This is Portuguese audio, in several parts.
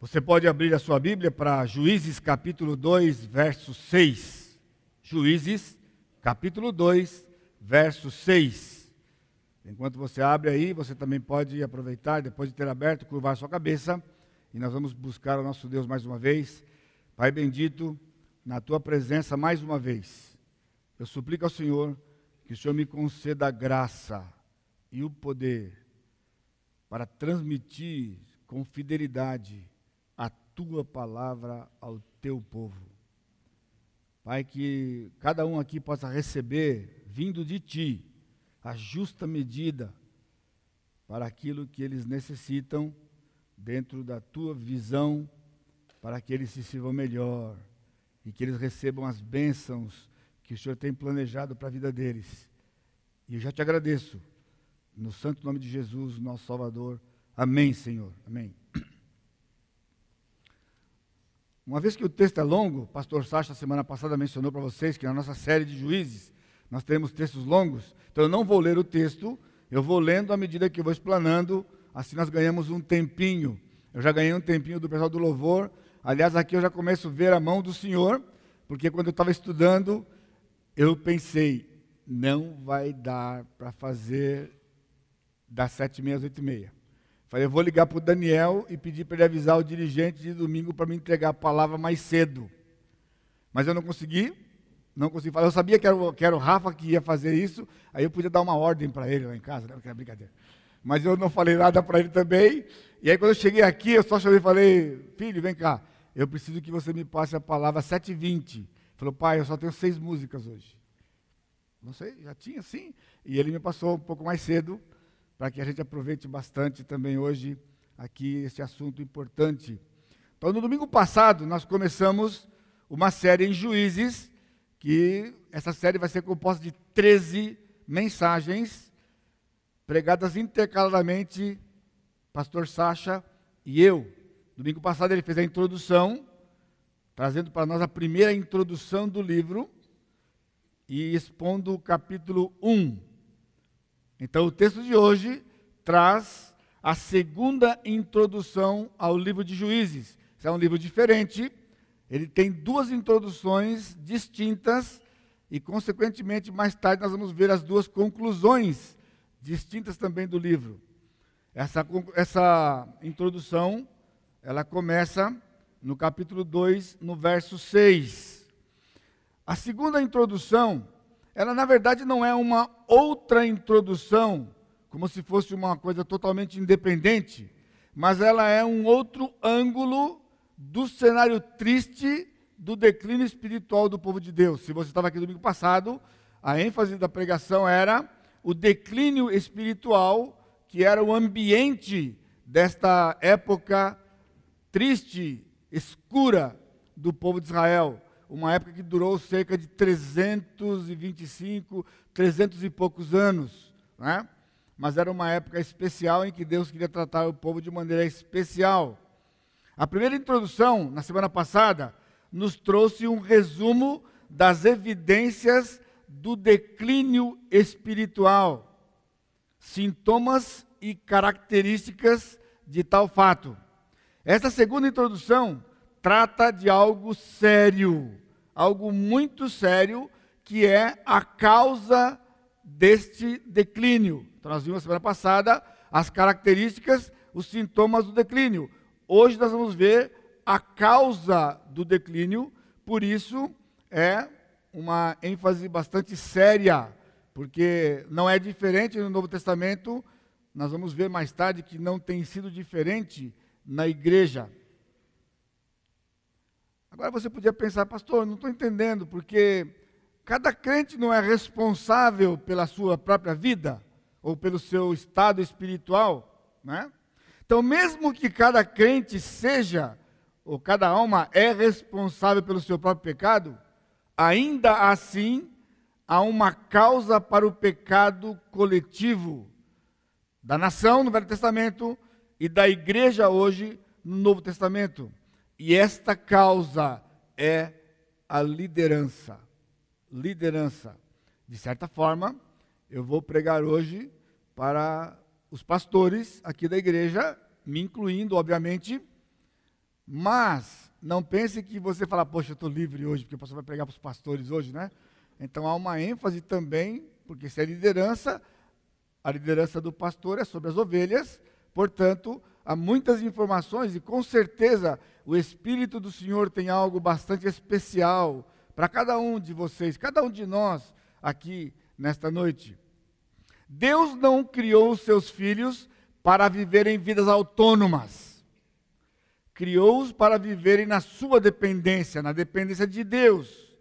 Você pode abrir a sua Bíblia para Juízes capítulo 2, verso 6. Juízes capítulo 2, verso 6. Enquanto você abre aí, você também pode aproveitar, depois de ter aberto, curvar sua cabeça, e nós vamos buscar o nosso Deus mais uma vez. Pai bendito, na tua presença mais uma vez. Eu suplico ao Senhor que o Senhor me conceda a graça e o poder para transmitir com fidelidade tua palavra ao teu povo. Pai, que cada um aqui possa receber, vindo de ti, a justa medida para aquilo que eles necessitam dentro da tua visão, para que eles se sirvam melhor e que eles recebam as bênçãos que o Senhor tem planejado para a vida deles. E eu já te agradeço, no santo nome de Jesus, nosso Salvador. Amém, Senhor. Amém. Uma vez que o texto é longo, o pastor Sacha, semana passada, mencionou para vocês que na nossa série de juízes, nós temos textos longos, então eu não vou ler o texto, eu vou lendo à medida que eu vou explanando, assim nós ganhamos um tempinho. Eu já ganhei um tempinho do pessoal do louvor, aliás, aqui eu já começo a ver a mão do Senhor, porque quando eu estava estudando, eu pensei, não vai dar para fazer das sete e meia às oito e meia. Falei, eu vou ligar para o Daniel e pedir para ele avisar o dirigente de domingo para me entregar a palavra mais cedo. Mas eu não consegui, não consegui falar. Eu sabia que era, o, que era o Rafa que ia fazer isso, aí eu podia dar uma ordem para ele lá em casa, né? que era brincadeira. Mas eu não falei nada para ele também. E aí quando eu cheguei aqui, eu só chamei e falei, filho, vem cá, eu preciso que você me passe a palavra 7h20. Ele falou, pai, eu só tenho seis músicas hoje. Não sei, já tinha sim. E ele me passou um pouco mais cedo para que a gente aproveite bastante também hoje aqui esse assunto importante. Então, no domingo passado, nós começamos uma série em Juízes, que essa série vai ser composta de 13 mensagens pregadas intercaladamente, pastor Sacha e eu. Domingo passado ele fez a introdução, trazendo para nós a primeira introdução do livro e expondo o capítulo 1 então, o texto de hoje traz a segunda introdução ao livro de Juízes. Esse é um livro diferente, ele tem duas introduções distintas e, consequentemente, mais tarde nós vamos ver as duas conclusões distintas também do livro. Essa, essa introdução, ela começa no capítulo 2, no verso 6. A segunda introdução ela na verdade não é uma outra introdução, como se fosse uma coisa totalmente independente, mas ela é um outro ângulo do cenário triste do declínio espiritual do povo de Deus. Se você estava aqui domingo passado, a ênfase da pregação era o declínio espiritual, que era o ambiente desta época triste, escura do povo de Israel uma época que durou cerca de 325, 300 e poucos anos, né? mas era uma época especial em que Deus queria tratar o povo de maneira especial. A primeira introdução, na semana passada, nos trouxe um resumo das evidências do declínio espiritual, sintomas e características de tal fato. Esta segunda introdução trata de algo sério, algo muito sério, que é a causa deste declínio. Então, nós vimos na semana passada as características, os sintomas do declínio. Hoje nós vamos ver a causa do declínio, por isso é uma ênfase bastante séria, porque não é diferente no Novo Testamento, nós vamos ver mais tarde que não tem sido diferente na igreja. Agora você podia pensar, pastor, não estou entendendo, porque cada crente não é responsável pela sua própria vida ou pelo seu estado espiritual, né? Então, mesmo que cada crente seja, ou cada alma é responsável pelo seu próprio pecado, ainda assim há uma causa para o pecado coletivo da nação no Velho Testamento e da igreja hoje no Novo Testamento. E esta causa é a liderança. Liderança. De certa forma, eu vou pregar hoje para os pastores aqui da igreja, me incluindo, obviamente, Mas não pense que você fala, poxa, eu estou livre hoje, porque o pastor vai pregar para os pastores hoje, né? Então há uma ênfase também, porque se é liderança, a liderança do pastor é sobre as ovelhas, portanto, há muitas informações e com certeza o Espírito do Senhor tem algo bastante especial para cada um de vocês, cada um de nós aqui nesta noite. Deus não criou os seus filhos para viverem vidas autônomas. Criou-os para viverem na sua dependência, na dependência de Deus.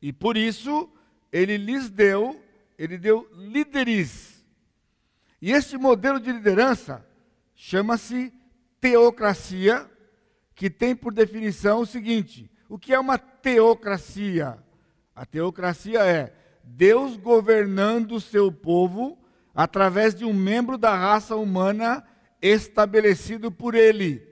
E por isso, ele lhes deu, ele deu líderes. E este modelo de liderança chama-se teocracia, que tem por definição o seguinte: o que é uma teocracia? A teocracia é Deus governando o seu povo através de um membro da raça humana estabelecido por ele.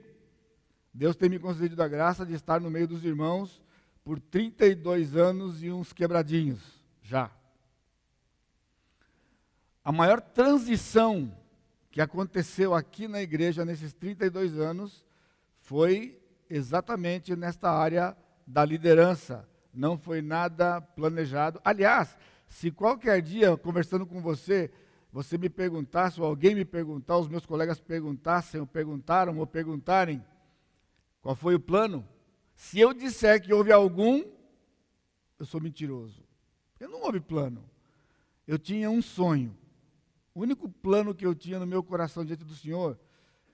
Deus tem me concedido a graça de estar no meio dos irmãos por 32 anos e uns quebradinhos, já. A maior transição que aconteceu aqui na igreja nesses 32 anos foi exatamente nesta área da liderança. Não foi nada planejado. Aliás, se qualquer dia, conversando com você, você me perguntasse, ou alguém me perguntar, os meus colegas perguntassem, ou perguntaram, ou perguntarem, qual foi o plano? Se eu disser que houve algum, eu sou mentiroso. Eu não houve plano. Eu tinha um sonho. O único plano que eu tinha no meu coração diante do Senhor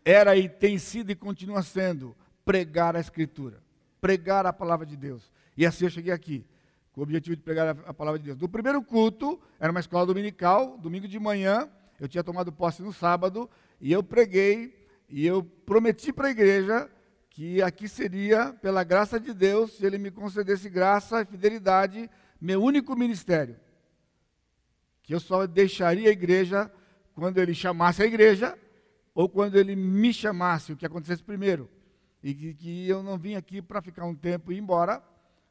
era e tem sido e continua sendo pregar a Escritura, pregar a palavra de Deus. E assim eu cheguei aqui com o objetivo de pregar a, palavra de Deus. No primeiro culto, era uma escola dominical, domingo de manhã, eu tinha tomado posse no sábado, e eu preguei, e eu prometi para a igreja que aqui seria, pela graça de Deus, se Ele me concedesse graça e fidelidade, meu único ministério. Que eu só deixaria a igreja quando Ele chamasse a igreja, ou quando Ele me chamasse, o que acontecesse primeiro. E que, que eu não vim aqui para ficar um tempo e ir embora,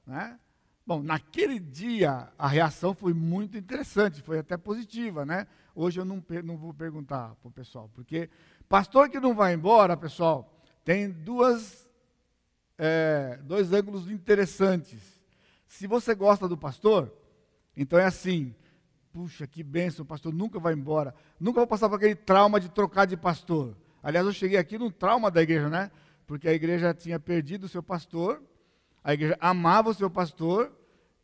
né? Bom, naquele dia a reação foi muito interessante, foi até positiva, né? Hoje eu não, não vou perguntar para o pessoal, porque pastor que não vai embora, pessoal, tem duas, é, dois ângulos interessantes. Se você gosta do pastor, então é assim, puxa, que bênção, pastor nunca vai embora, nunca vou passar por aquele trauma de trocar de pastor. Aliás, eu cheguei aqui num trauma da igreja, né? Porque a igreja tinha perdido o seu pastor, a igreja amava o seu pastor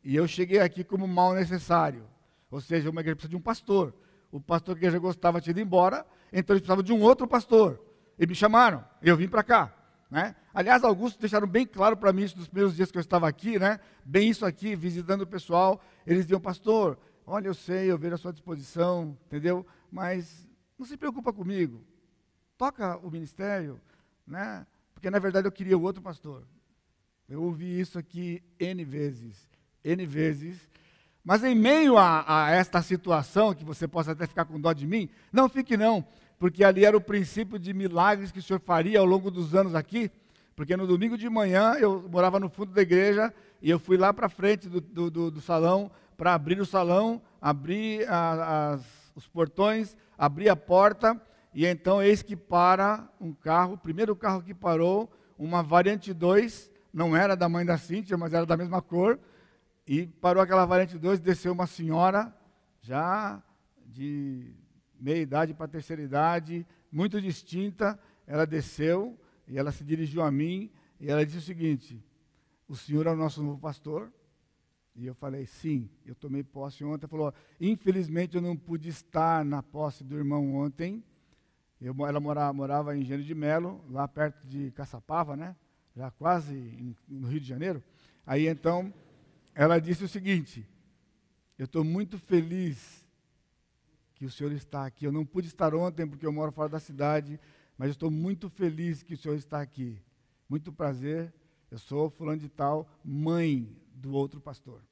e eu cheguei aqui como mal necessário. Ou seja, uma igreja precisa de um pastor. O pastor que a igreja gostava tinha ido embora, então eles precisavam de um outro pastor. E me chamaram, eu vim para cá. Né? Aliás, alguns deixaram bem claro para mim isso nos primeiros dias que eu estava aqui, né? bem isso aqui, visitando o pessoal. Eles diziam, pastor, olha, eu sei, eu vejo a sua disposição, entendeu? Mas não se preocupa comigo. Toca o ministério, né? Porque na verdade eu queria o outro pastor. Eu ouvi isso aqui N vezes, N vezes. Mas em meio a, a, esta situação, que você possa até ficar com dó de mim, não fique não, porque ali era o princípio de milagres que o Senhor faria ao longo dos anos aqui, porque no domingo de manhã eu morava no fundo da igreja e eu fui lá para frente do, do, do, do salão para abrir o salão, abrir a, as, os portões, abrir a porta e então eis que para um carro, o primeiro carro que parou, uma variante 2, não era da mãe da Cíntia, mas era da mesma cor. E parou aquela variante 2, desceu uma senhora, já de meia idade para terceira idade, muito distinta. Ela desceu e ela se dirigiu a mim e ela disse o seguinte: O senhor é o nosso novo pastor? E eu falei, sim, eu tomei posse ontem. Ela falou, infelizmente eu não pude estar na posse do irmão ontem. Eu, ela morava, morava em Engenho de Melo, lá perto de Caçapava, né? já quase em, no Rio de Janeiro. Aí então, ela disse o seguinte: Eu estou muito feliz que o senhor está aqui. Eu não pude estar ontem porque eu moro fora da cidade, mas estou muito feliz que o senhor está aqui. Muito prazer. Eu sou fulano de tal, mãe do outro pastor.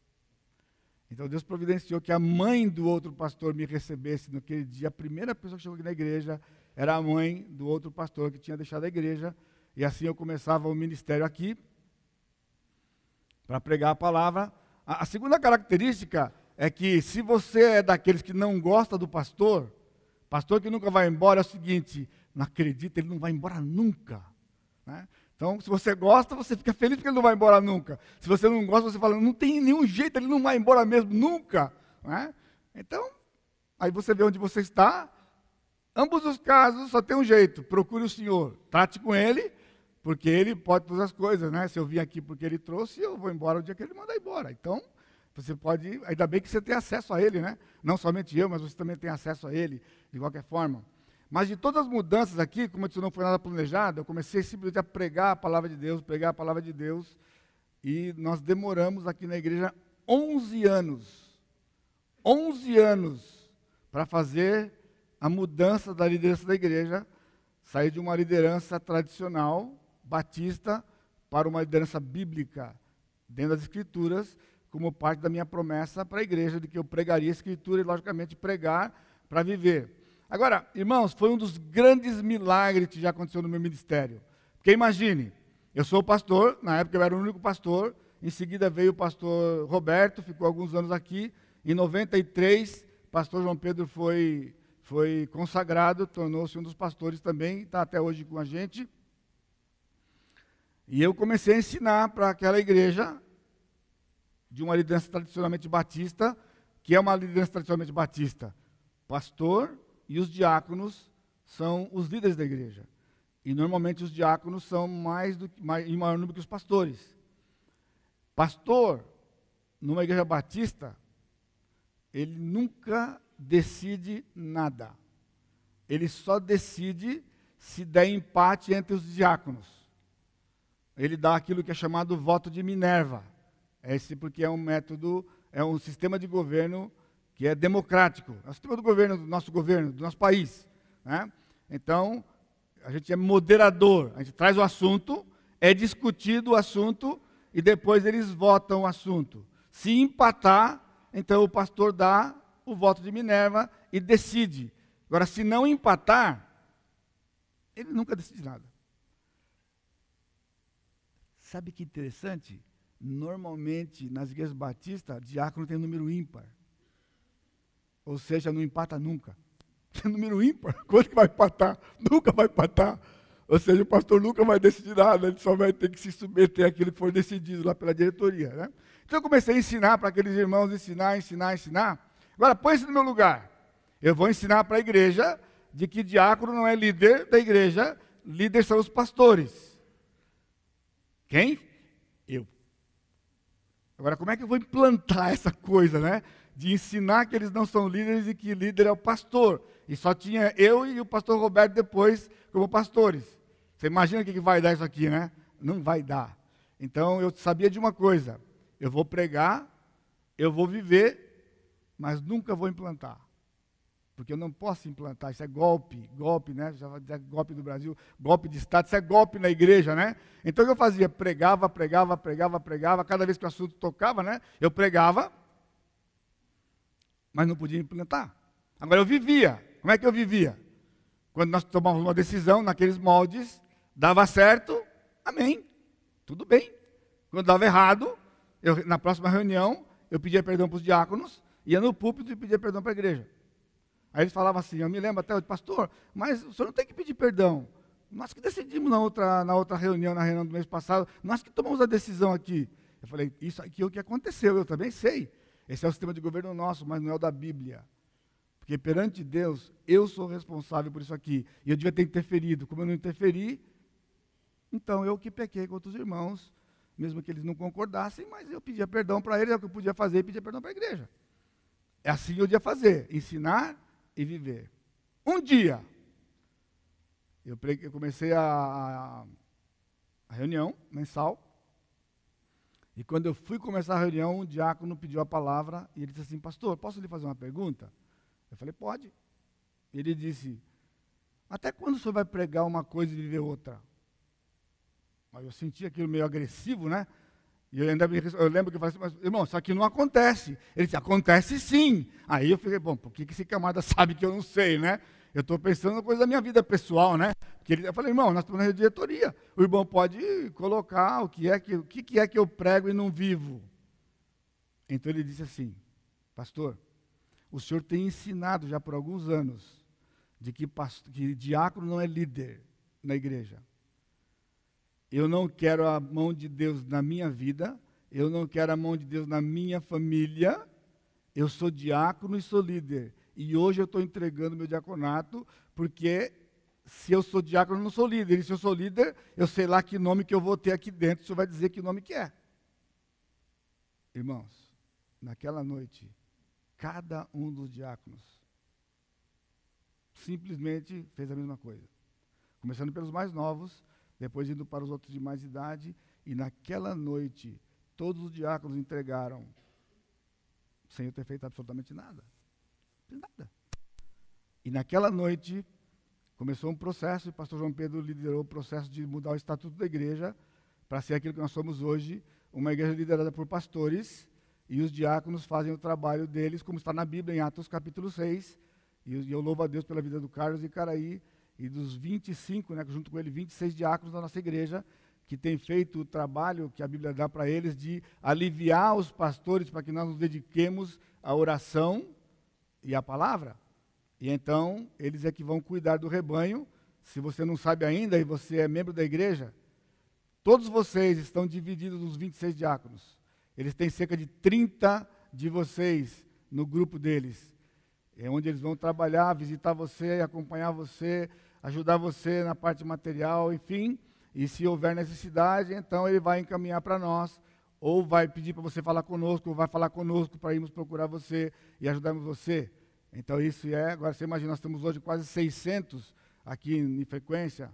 Então Deus providenciou que a mãe do outro pastor me recebesse naquele dia. A primeira pessoa que chegou aqui na igreja era a mãe do outro pastor que tinha deixado a igreja e assim eu começava o ministério aqui, para pregar a palavra. A, a, segunda característica é que, se você é daqueles que não gosta do pastor, pastor que nunca vai embora, é o seguinte: não acredita, ele não vai embora nunca. Né? Então, se você gosta, você fica feliz porque ele não vai embora nunca. Se você não gosta, você fala, não tem nenhum jeito, ele não vai embora mesmo, nunca. Né? Então, aí você vê onde você está. Ambos os casos só tem um jeito, procure o Senhor. Trate com ele, porque ele pode todas as coisas, né? Se eu vim aqui porque ele trouxe, eu vou embora o dia que ele mandar embora. Então, você pode, ainda bem que você tem acesso a ele, né? Não somente eu, mas você também tem acesso a ele, de qualquer forma. Mas de todas as mudanças aqui, como isso não foi nada planejado, eu comecei simplesmente a pregar a palavra de Deus, pregar a palavra de Deus, e nós demoramos aqui na igreja 11 anos. 11 anos para fazer a mudança da liderança da igreja, sair de uma liderança tradicional, batista, para uma liderança bíblica, dentro das escrituras, como parte da minha promessa para a igreja, de que eu pregaria a Escritura e, logicamente, pregar para viver. Agora, irmãos, foi um dos grandes milagres que já aconteceu no meu ministério. Porque imagine, eu sou pastor, na época eu era o único pastor, em seguida veio o pastor Roberto, ficou alguns anos aqui. Em 93, o pastor João Pedro foi, foi consagrado, tornou-se um dos pastores também, está até hoje com a gente. E eu comecei a ensinar para aquela igreja de uma liderança tradicionalmente batista, que é uma liderança tradicionalmente batista. Pastor e os diáconos são os líderes da igreja. E normalmente os diáconos são mais do mais, em maior número que os pastores. Pastor, numa igreja batista, ele nunca decide nada. Ele só decide se der empate entre os diáconos. Ele dá aquilo que é chamado voto de Minerva. Esse porque é um método, é um sistema de governo que é democrático. É o sistema do governo, do nosso governo, do nosso país. Né? Então, a gente é moderador. A gente traz o assunto, é discutido o assunto e depois eles votam o assunto. Se empatar, então o pastor dá o voto de Minerva e decide. Agora, se não empatar, ele nunca decide nada. Sabe que interessante? Normalmente, nas igrejas batistas, diácono tem número ímpar. Ou seja, não empata nunca. Tem número ímpar, quando vai empatar? Nunca vai empatar. Ou seja, o pastor nunca vai decidir nada, ele só vai ter que se submeter àquilo que for decidido lá pela diretoria. Né? Então eu comecei a ensinar para aqueles irmãos, ensinar, ensinar, ensinar. Agora, põe-se no meu lugar. Eu vou ensinar para a igreja de que diácono não é líder da igreja, líder são os pastores. Quem? Eu. Agora, como é que eu vou implantar essa coisa, né? De ensinar que eles não são líderes e que líder é o pastor. E só tinha eu e o pastor Roberto depois como pastores. Você imagina o que vai dar isso aqui, né? Não vai dar. Então eu sabia de uma coisa: eu vou pregar, eu vou viver, mas nunca vou implantar. Porque eu não posso implantar, isso é golpe, golpe, né? Já vai dizer golpe do Brasil, golpe de Estado, isso é golpe na igreja, né? Então o que eu fazia? Pregava, pregava, pregava, pregava, cada vez que o assunto tocava, né? Eu pregava, mas não podia implantar. Agora eu vivia. Como é que eu vivia? Quando nós tomávamos uma decisão naqueles moldes, dava certo, amém, tudo bem. Quando dava errado, eu, na próxima reunião, eu pedia perdão para os diáconos, ia no púlpito e pedia perdão para a igreja. Aí eles falavam assim, eu me lembro até, pastor, mas o senhor não tem que pedir perdão. Nós que decidimos na outra, na outra reunião, na reunião do mês passado, nós que tomamos a decisão aqui. Eu falei, isso aqui é o que aconteceu, eu também sei. Esse é o sistema de governo nosso, mas não é o da Bíblia. Porque perante Deus, eu sou responsável por isso aqui. E eu devia ter interferido. Como eu não interferi, então eu que pequei contra os irmãos, mesmo que eles não concordassem, mas eu pedia perdão para eles, é o que eu podia fazer, e pedia perdão para a igreja. É assim que eu devia fazer, ensinar e viver. Um dia, eu, eu comecei a, a, reunião mensal, e quando eu fui começar a reunião, um diácono pediu a palavra, e ele disse assim, pastor, posso lhe fazer uma pergunta? Eu falei, pode. Ele disse, até quando o senhor vai pregar uma coisa e viver outra? Aí eu senti aquilo meio agressivo, né? E eu, ainda, eu lembro que eu falei assim, mas, irmão, isso aqui não acontece. Ele disse, acontece sim. Aí eu fiquei, bom, por que esse camarada sabe que eu não sei, né? Eu estou pensando na coisa da minha vida pessoal, né? Porque ele, eu falei, irmão, nós estamos na diretoria. O irmão pode colocar o que é que, o que, que é que eu prego e não vivo. Então ele disse assim, pastor, o senhor tem ensinado já por alguns anos de que, pastor, que diácono não é líder na igreja. Eu não quero a mão de Deus na minha vida, eu não quero a mão de Deus na minha família. Eu sou diácono e sou líder. E hoje eu estou entregando meu diaconato, porque se eu sou diácono, eu não sou líder. E se eu sou líder, eu sei lá que nome que eu vou ter aqui dentro, o senhor vai dizer que nome que é. Irmãos, naquela noite, cada um dos diáconos simplesmente fez a mesma coisa. Começando pelos mais novos, depois indo para os outros de mais idade, e naquela noite, todos os diáconos entregaram, sem eu ter feito absolutamente nada. Nada. E naquela noite, começou um processo, e o pastor João Pedro liderou o processo de mudar o estatuto da igreja para ser aquilo que nós somos hoje, uma igreja liderada por pastores, e os diáconos fazem o trabalho deles, como está na Bíblia, em Atos capítulo 6. E eu louvo a Deus pela vida do Carlos e Caraí, e dos 25, né, junto com ele, 26 diáconos da nossa igreja, que tem feito o trabalho que a Bíblia dá para eles de aliviar os pastores para que nós nos dediquemos à oração e à palavra. E então, eles é que vão cuidar do rebanho. Se você não sabe ainda e você é membro da igreja, todos vocês estão divididos nos 26 diáconos. Eles têm cerca de 30 de vocês no grupo deles. É onde eles vão trabalhar, visitar você, acompanhar você, ajudar você na parte material, enfim. E se houver necessidade, então ele vai encaminhar para nós, ou vai pedir para você falar conosco, ou vai falar conosco para irmos procurar você e ajudarmos você. Então isso é, agora você imagina, nós temos hoje quase 600 aqui em frequência.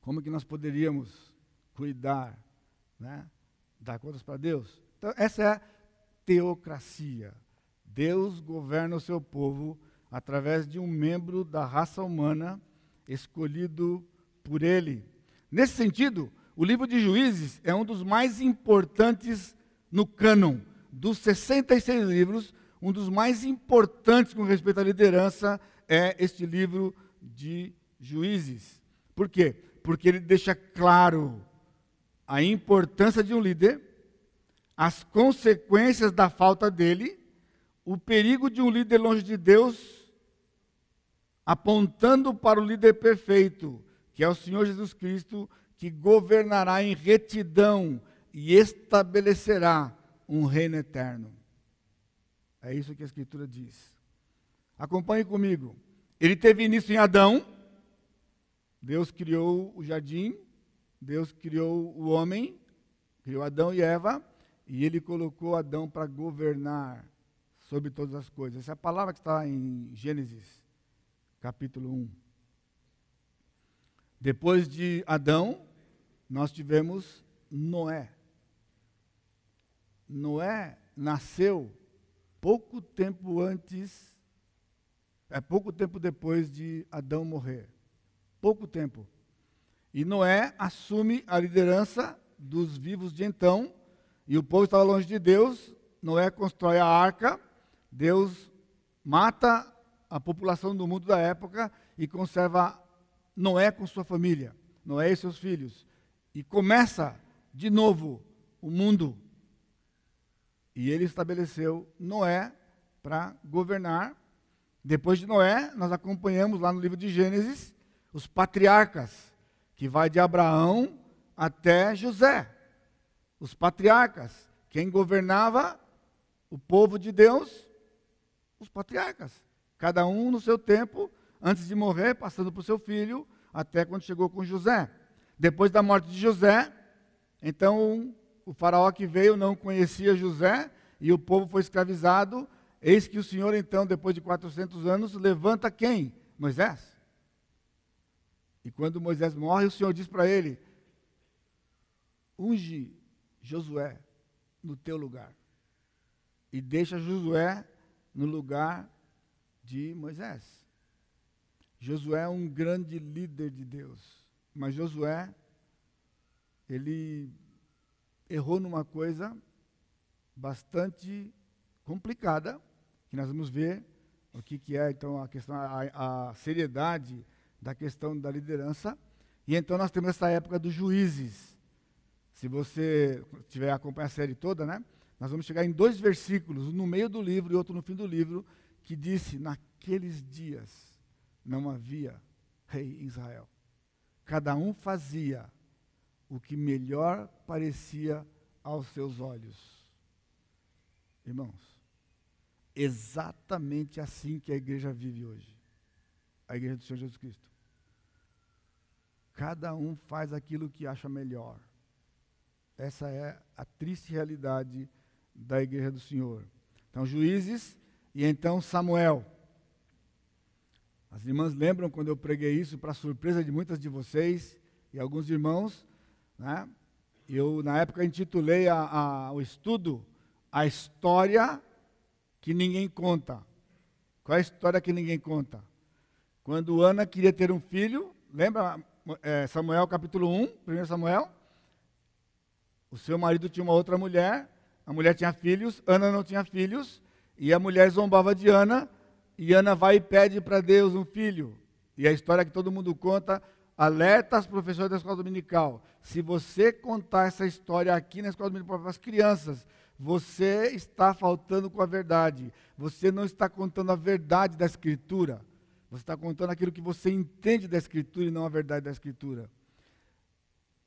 Como que nós poderíamos cuidar, né? Dar contas para Deus? Então essa é a teocracia. Deus governa o seu povo através de um membro da raça humana escolhido por ele. Nesse sentido, o livro de Juízes é um dos mais importantes no cânon. Dos 66 livros, um dos mais importantes com respeito à liderança é este livro de Juízes. Por quê? Porque ele deixa claro a importância de um líder, as consequências da falta dele, o perigo de um líder longe de Deus apontando para o líder perfeito, que é o Senhor Jesus Cristo, que governará em retidão e estabelecerá um reino eterno. É isso que a Escritura diz. Acompanhe comigo. Ele teve início em Adão. Deus criou o jardim, Deus criou o homem, criou Adão e Eva, e ele colocou Adão para governar sobre todas as coisas. Essa é a palavra que está em Gênesis capítulo 1. Depois de Adão, nós tivemos Noé. Noé nasceu pouco tempo antes, é pouco tempo depois de Adão morrer. Pouco tempo. E Noé assume a liderança dos vivos de então, e o povo estava longe de Deus. Noé constrói a arca, Deus mata a população do mundo da época e conserva Noé com sua família, Noé e seus filhos. E começa de novo o mundo. E ele estabeleceu Noé para governar. Depois de Noé, nós acompanhamos lá no livro de Gênesis os patriarcas, que vai de Abraão até José. Os patriarcas, quem governava o povo de Deus? Os patriarcas cada um no seu tempo, antes de morrer, passando por seu filho, até quando chegou com José. Depois da morte de José, então o faraó que veio não conhecia José e o povo foi escravizado. Eis que o Senhor, então, depois de 400 anos, levanta quem? Moisés. E quando Moisés morre, o Senhor diz para ele: unge Josué no teu lugar. E deixa Josué no lugar de Moisés. Josué é um grande líder de Deus, mas Josué, ele errou numa coisa bastante complicada, que nós vamos ver o que, que é então a questão, a, a seriedade da questão da liderança. E então nós temos essa época dos juízes. Se você tiver acompanhado a série toda, né? Nós vamos chegar em dois versículos, um no meio do livro e outro no fim do livro, que disse: Naqueles dias não havia rei em Israel. Cada um fazia o que melhor parecia aos seus olhos. Irmãos, exatamente assim que a igreja vive hoje. A igreja do Senhor Jesus Cristo. Cada um faz aquilo que acha melhor. Essa é a triste realidade da igreja do Senhor. Então, juízes e então Samuel. As irmãs lembram quando eu preguei isso, para surpresa de muitas de vocês e alguns irmãos, né? Eu, na época, intitulei a, a, o estudo A História que Ninguém Conta. Qual é a história que ninguém conta? Quando Ana queria ter um filho, lembra é, Samuel capítulo 1, 1 Samuel? O seu marido tinha uma outra mulher, a mulher tinha filhos, Ana não tinha filhos, e a mulher zombava de Ana, e Ana vai e pede para Deus um filho. E a história que todo mundo conta, alerta as professoras da escola dominical. Se você contar essa história aqui na escola dominical para as crianças, você está faltando com a verdade. Você não está contando a verdade da Escritura. Você está contando aquilo que você entende da Escritura e não a verdade da Escritura.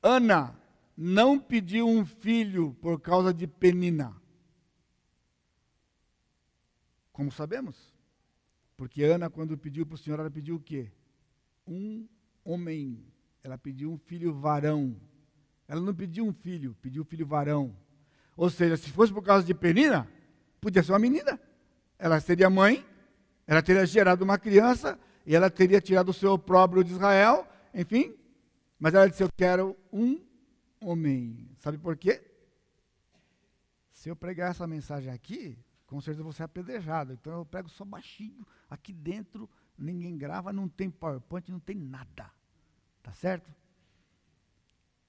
Ana não pediu um filho por causa de Penina. Como sabemos? Porque Ana, quando pediu para o Senhor, ela pediu o quê? Um homem. Ela pediu um filho varão. Ela não pediu um filho, pediu um filho varão. Ou seja, se fosse por causa de Penina, podia ser uma menina. Ela seria mãe, ela teria gerado uma criança, e ela teria tirado o seu opróbrio de Israel, enfim. Mas ela disse: Eu quero um homem. Sabe por quê? Se eu pregar essa mensagem aqui, com certeza você é apedrejado. Então eu prego só baixinho. Aqui dentro ninguém grava, não tem PowerPoint, não tem nada. Tá certo?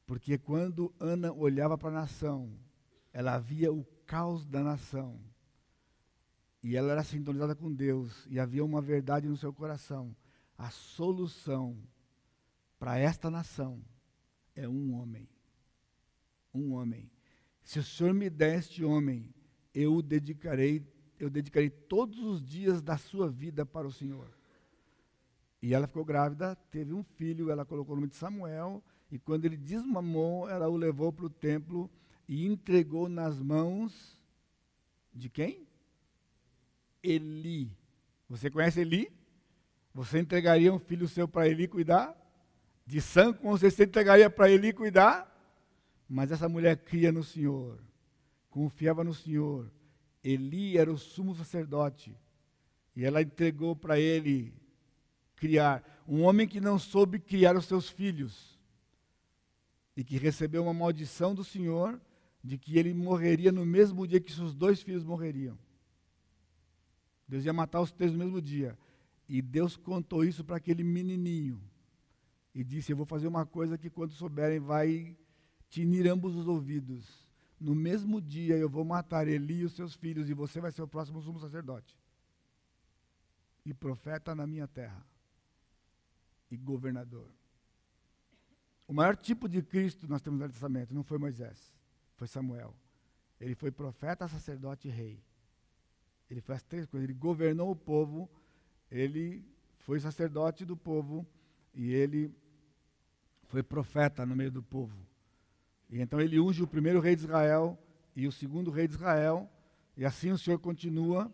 Porque quando Ana olhava para a nação, ela via o caos da nação. E ela era sintonizada com Deus. E havia uma verdade no seu coração. A solução para esta nação é um homem um homem. Se o Senhor me der este homem, eu dedicarei, eu dedicarei todos os dias da sua vida para o Senhor. E ela ficou grávida, teve um filho, ela colocou o nome de Samuel, e quando ele desmamou, ela o levou para o templo e entregou nas mãos de quem? Eli. Você conhece Eli? Você entregaria um filho seu para Eli cuidar? De sangue, você entregaria para Eli cuidar? Mas essa mulher cria no Senhor, confiava no Senhor. Eli era o sumo sacerdote. E ela entregou para ele criar. Um homem que não soube criar os seus filhos. E que recebeu uma maldição do Senhor de que ele morreria no mesmo dia que seus dois filhos morreriam. Deus ia matar os três no mesmo dia. E Deus contou isso para aquele menininho. E disse: Eu vou fazer uma coisa que, quando souberem, vai tinir ambos os ouvidos. No mesmo dia eu vou matar Eli e os seus filhos, e você vai ser o próximo sumo sacerdote. E profeta na minha terra. E governador. O maior tipo de Cristo nós temos no Velho Testamento não foi Moisés, foi Samuel. Ele foi profeta, sacerdote e rei. Ele fez três coisas. Ele governou o povo, ele foi sacerdote do povo e ele foi profeta no meio do povo. E então ele unge o primeiro rei de Israel e o segundo rei de Israel, e assim o Senhor continua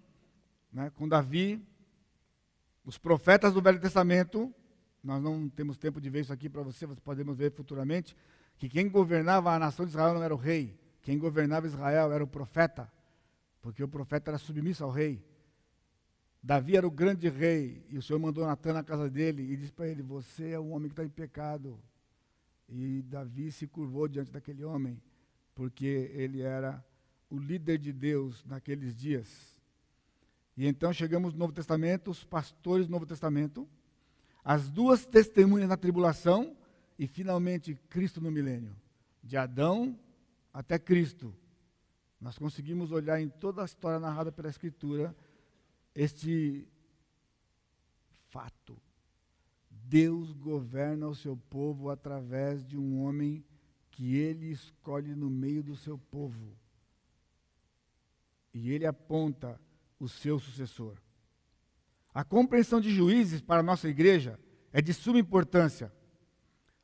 né, com Davi. Os profetas do Velho Testamento, nós não temos tempo de ver isso aqui para você, vocês podemos ver futuramente, que quem governava a nação de Israel não era o rei, quem governava Israel era o profeta, porque o profeta era submisso ao rei. Davi era o grande rei, e o Senhor mandou Natan na casa dele e disse para ele: Você é um homem que está em pecado. E Davi se curvou diante daquele homem, porque ele era o líder de Deus naqueles dias. E então chegamos no Novo Testamento, os pastores do Novo Testamento, as duas testemunhas na tribulação e finalmente Cristo no milênio. De Adão até Cristo. Nós conseguimos olhar em toda a história narrada pela Escritura este fato Deus governa o seu povo através de um homem que ele escolhe no meio do seu povo. E ele aponta o seu sucessor. A compreensão de juízes para a nossa igreja é de suma importância.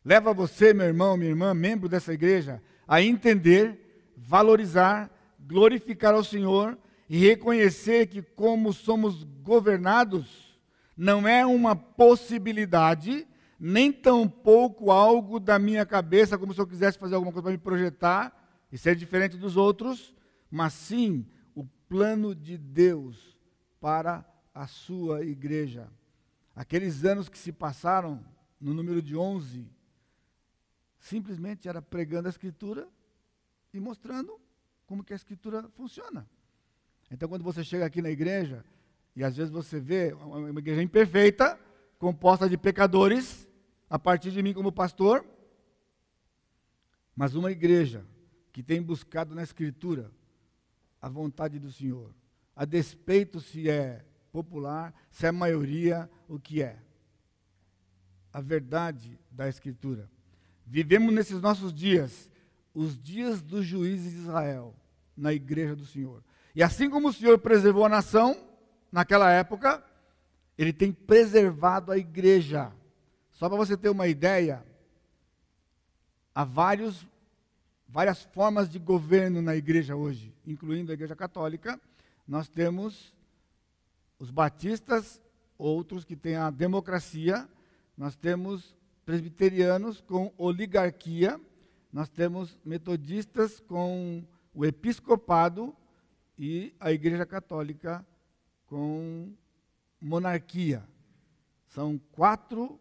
leva você, meu irmão, minha irmã, membro dessa igreja, a entender, valorizar, glorificar ao Senhor e reconhecer que, como somos governados, não é uma possibilidade, nem tampouco algo da minha cabeça, como se eu quisesse fazer alguma coisa para me projetar e ser diferente dos outros, mas sim o plano de Deus para a sua igreja. Aqueles anos que se passaram, no número de 11, simplesmente era pregando a Escritura e mostrando como que a Escritura funciona. Então, quando você chega aqui na igreja, e às vezes você vê uma igreja imperfeita, composta de pecadores, a partir de mim como pastor, mas uma igreja que tem buscado na Escritura a vontade do Senhor, a despeito se é popular, se é maioria, o que é. A verdade da Escritura. Vivemos nesses nossos dias, os dias dos juízes de Israel, na igreja do Senhor. E assim como o Senhor preservou a nação, naquela época, Ele tem preservado a igreja. Só para você ter uma ideia, há vários, várias formas de governo na igreja hoje, incluindo a igreja católica. Nós temos os batistas, outros que têm a democracia, nós temos presbiterianos com oligarquia, nós temos metodistas com o episcopado e a Igreja Católica com monarquia. São quatro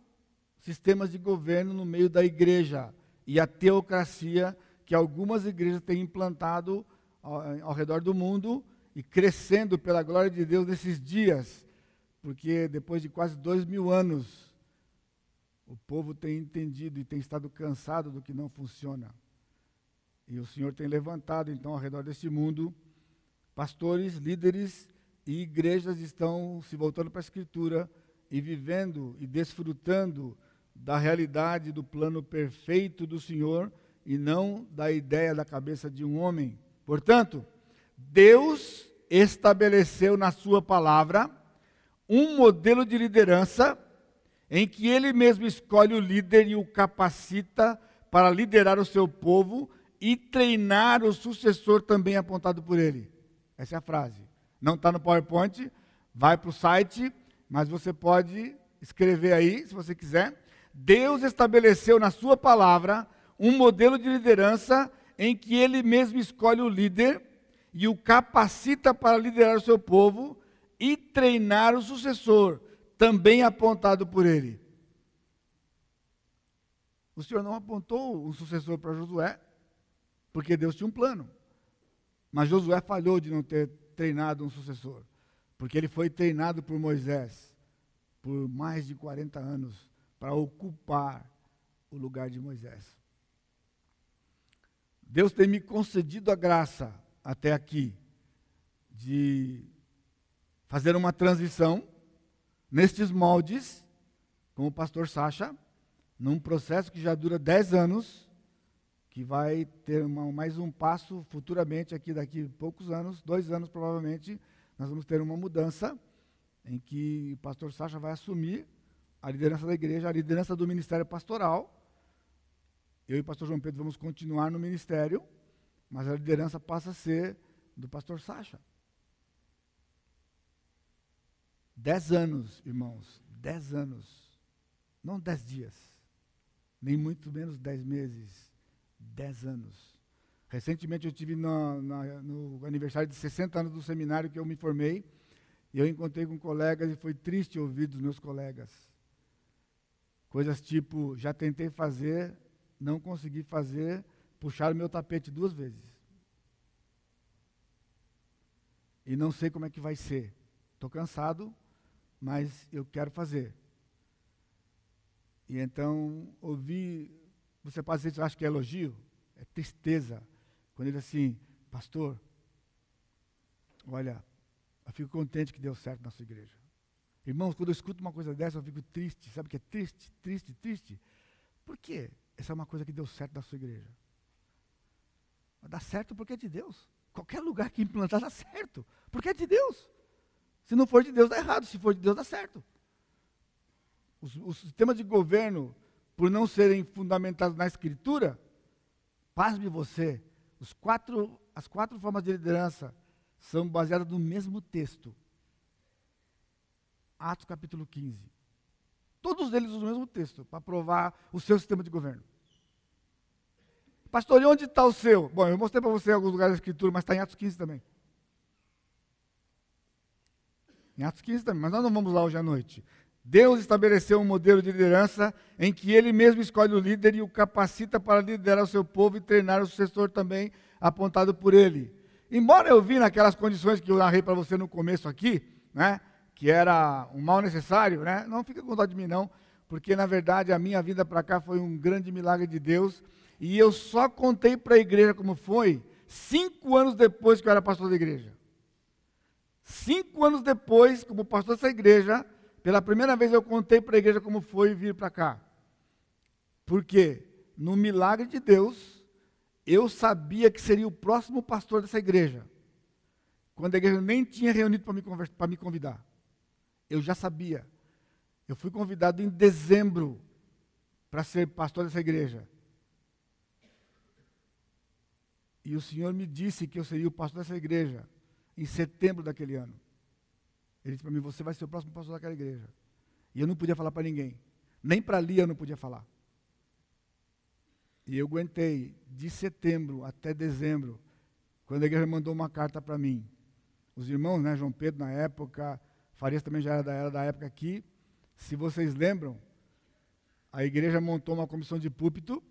sistemas de governo no meio da igreja e a teocracia que algumas igrejas têm implantado ao, ao redor do mundo e crescendo pela glória de Deus nesses dias, porque depois de quase dois mil anos, o povo tem entendido e tem estado cansado do que não funciona. E o Senhor tem levantado, então, ao redor deste mundo, pastores, líderes e igrejas estão se voltando para a Escritura e vivendo e desfrutando da realidade do plano perfeito do Senhor e não da ideia da cabeça de um homem. Portanto, Deus estabeleceu na Sua palavra um modelo de liderança em que Ele mesmo escolhe o líder e o capacita para liderar o seu povo e treinar o sucessor também apontado por Ele. Essa é a frase. Não está no PowerPoint, vai para o site, mas você pode escrever aí, se você quiser. Deus estabeleceu na Sua palavra um modelo de liderança em que Ele mesmo escolhe o líder e o capacita para liderar o seu povo e treinar o sucessor, também apontado por ele. O Senhor não apontou um sucessor para Josué, porque Deus tinha um plano. Mas Josué falhou de não ter treinado um sucessor, porque ele foi treinado por Moisés por mais de 40 anos para ocupar o lugar de Moisés. Deus tem me concedido a graça até aqui de fazer uma transição nestes moldes, com o pastor Sacha, num processo que já dura 10 anos, que vai ter uma, mais um passo futuramente, aqui daqui poucos anos, dois anos provavelmente, nós vamos ter uma mudança em que o pastor Sacha vai assumir a liderança da igreja, a liderança do ministério pastoral. Eu e o pastor João Pedro vamos continuar no ministério, mas a liderança passa a ser do pastor Sacha. Dez anos, irmãos, dez anos. Não dez dias, nem muito menos dez meses, dez anos. Recentemente eu tive no, aniversário de 60 anos do seminário que eu me formei, e eu encontrei com colegas e foi triste ouvir dos meus colegas. Coisas tipo, já tentei fazer, não consegui fazer, puxaram meu tapete duas vezes. E não sei como é que vai ser. Estou cansado, mas eu quero fazer. E então, ouvi, você pode dizer, acha que é elogio? É tristeza. Quando ele assim, pastor, olha, eu fico contente que deu certo na sua igreja. Irmãos, quando eu escuto uma coisa dessa, eu fico triste. Sabe o que é triste, triste, triste? Por quê? Essa é uma coisa que deu certo na sua igreja. Dá certo porque é de Deus. Qualquer lugar que implantar dá certo, porque é de Deus. Se não for de Deus, dá errado. Se for de Deus, dá certo. O, o sistema de governo por não serem fundamentados na Escritura, pasme você, os quatro, as quatro formas de liderança são baseadas no mesmo texto. Atos capítulo 15. Todos eles no mesmo texto, para provar o seu sistema de governo. Pastor, e onde está o seu? Bom, eu mostrei para você alguns lugares da Escritura, mas está em Atos 15 também. Em Atos 15 também, mas nós não vamos lá hoje à noite. Deus estabeleceu um modelo de liderança em que ele mesmo escolhe o líder e o capacita para liderar o seu povo e treinar o sucessor também apontado por ele. Embora eu vi naquelas condições que eu narrei para você no começo aqui, né, que era um mal necessário, né, não fica com dó de mim não, porque na verdade a minha vida para cá foi um grande milagre de Deus e eu só contei para a igreja como foi cinco anos depois que eu era pastor da igreja. Cinco anos depois, como pastor dessa igreja, pela primeira vez eu contei para a igreja como foi vir para cá. Porque, no milagre de Deus, eu sabia que seria o próximo pastor dessa igreja. Quando a igreja nem tinha reunido para me, me convidar. Eu já sabia. Eu fui convidado em dezembro para ser pastor dessa igreja. E o Senhor me disse que eu seria o pastor dessa igreja em setembro daquele ano. Ele disse para mim: Você vai ser o próximo pastor daquela igreja. E eu não podia falar para ninguém. Nem para Lia eu não podia falar. E eu aguentei de setembro até dezembro, quando a igreja mandou uma carta para mim. Os irmãos, né, João Pedro na época, Farias também já era da, era da época aqui. Se vocês lembram, a igreja montou uma comissão de púlpito,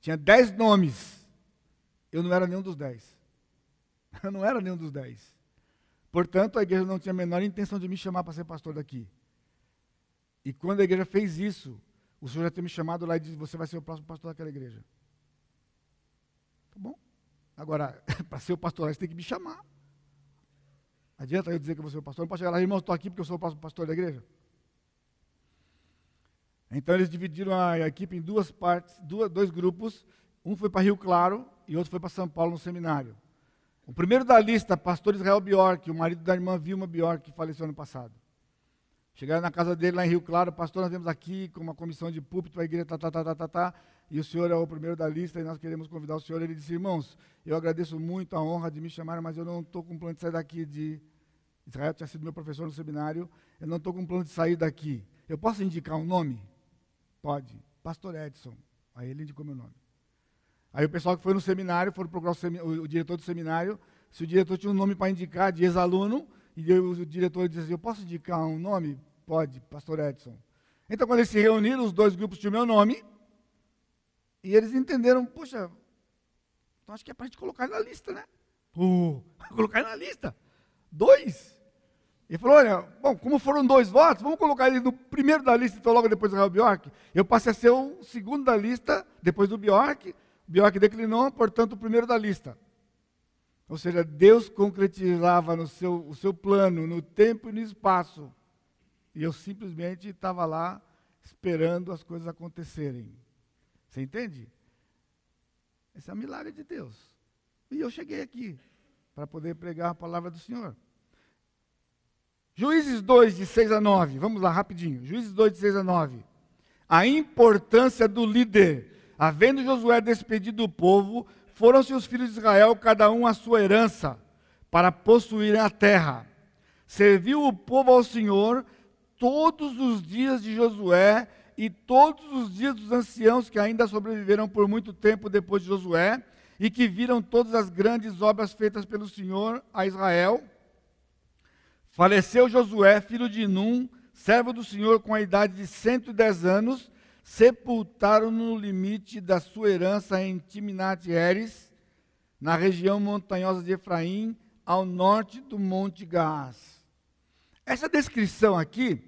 tinha dez nomes. Eu não era nenhum dos dez. Eu não era nenhum dos dez. Portanto, a igreja não tinha a menor intenção de me chamar para ser pastor daqui. E quando a igreja fez isso, o senhor já tinha me chamado lá e disse: Você vai ser o próximo pastor daquela igreja. Tá bom. Agora, para ser o pastor lá, você tem que me chamar. Adianta eu dizer que eu vou ser o pastor? Não pode chegar lá, irmão, estou aqui porque eu sou o próximo pastor da igreja. Então eles dividiram a equipe em duas partes, duas, dois grupos. Um foi para Rio Claro e outro foi para São Paulo no seminário. O primeiro da lista, pastor Israel Bjork, o marido da irmã Vilma Bjork, que faleceu ano passado. Chegaram na casa dele lá em Rio Claro, pastor, nós temos aqui com uma comissão de púlpito, a igreja, tá, tá, tá, tá, tá, tá, e o senhor é o primeiro da lista e nós queremos convidar o senhor. Ele disse, irmãos, eu agradeço muito a honra de me chamar, mas eu não estou com plano de sair daqui de... Israel tinha sido meu professor no seminário, eu não estou com plano de sair daqui. Eu posso indicar um nome? Pode. Pastor Edson. Aí ele indicou meu nome. Aí o pessoal que foi no seminário, foram procurar o, o, o diretor do seminário, se o diretor tinha um nome para indicar de ex-aluno, e eu, o diretor disse assim, eu posso indicar um nome? Pode, pastor Edson. Então, quando eles se reuniram, os dois grupos tinham meu nome, e eles entenderam, poxa, então acho que é para a gente colocar na lista, né? Uh, colocar na lista. Dois. Ele falou, olha, bom, como foram dois votos, vamos colocar ele no primeiro da lista, então logo depois do Raul Bjork. Eu passei a ser o segundo da lista, depois do Bjork, Bjork declinou, portanto, o primeiro da lista. Ou seja, Deus concretizava no seu, o seu plano, no tempo e no espaço. E eu simplesmente estava lá esperando as coisas acontecerem. Você entende? Esse é um milagre de Deus. E eu cheguei aqui para poder pregar a palavra do Senhor. Juízes 2, de 6 a 9. Vamos lá, rapidinho. Juízes 2, de 6 a 9. A importância do líder Havendo Josué despedido do povo, foram-se os filhos de Israel, cada um a sua herança, para possuírem a terra. Serviu o povo ao Senhor todos os dias de Josué e todos os dias dos anciãos que ainda sobreviveram por muito tempo depois de Josué e que viram todas as grandes obras feitas pelo Senhor a Israel. Faleceu Josué, filho de Num, servo do Senhor, com a idade de 110 anos, sepultaram no limite da sua herança em Timnat-Heres, na região montanhosa de Efraim, ao norte do Monte Gás. Essa descrição aqui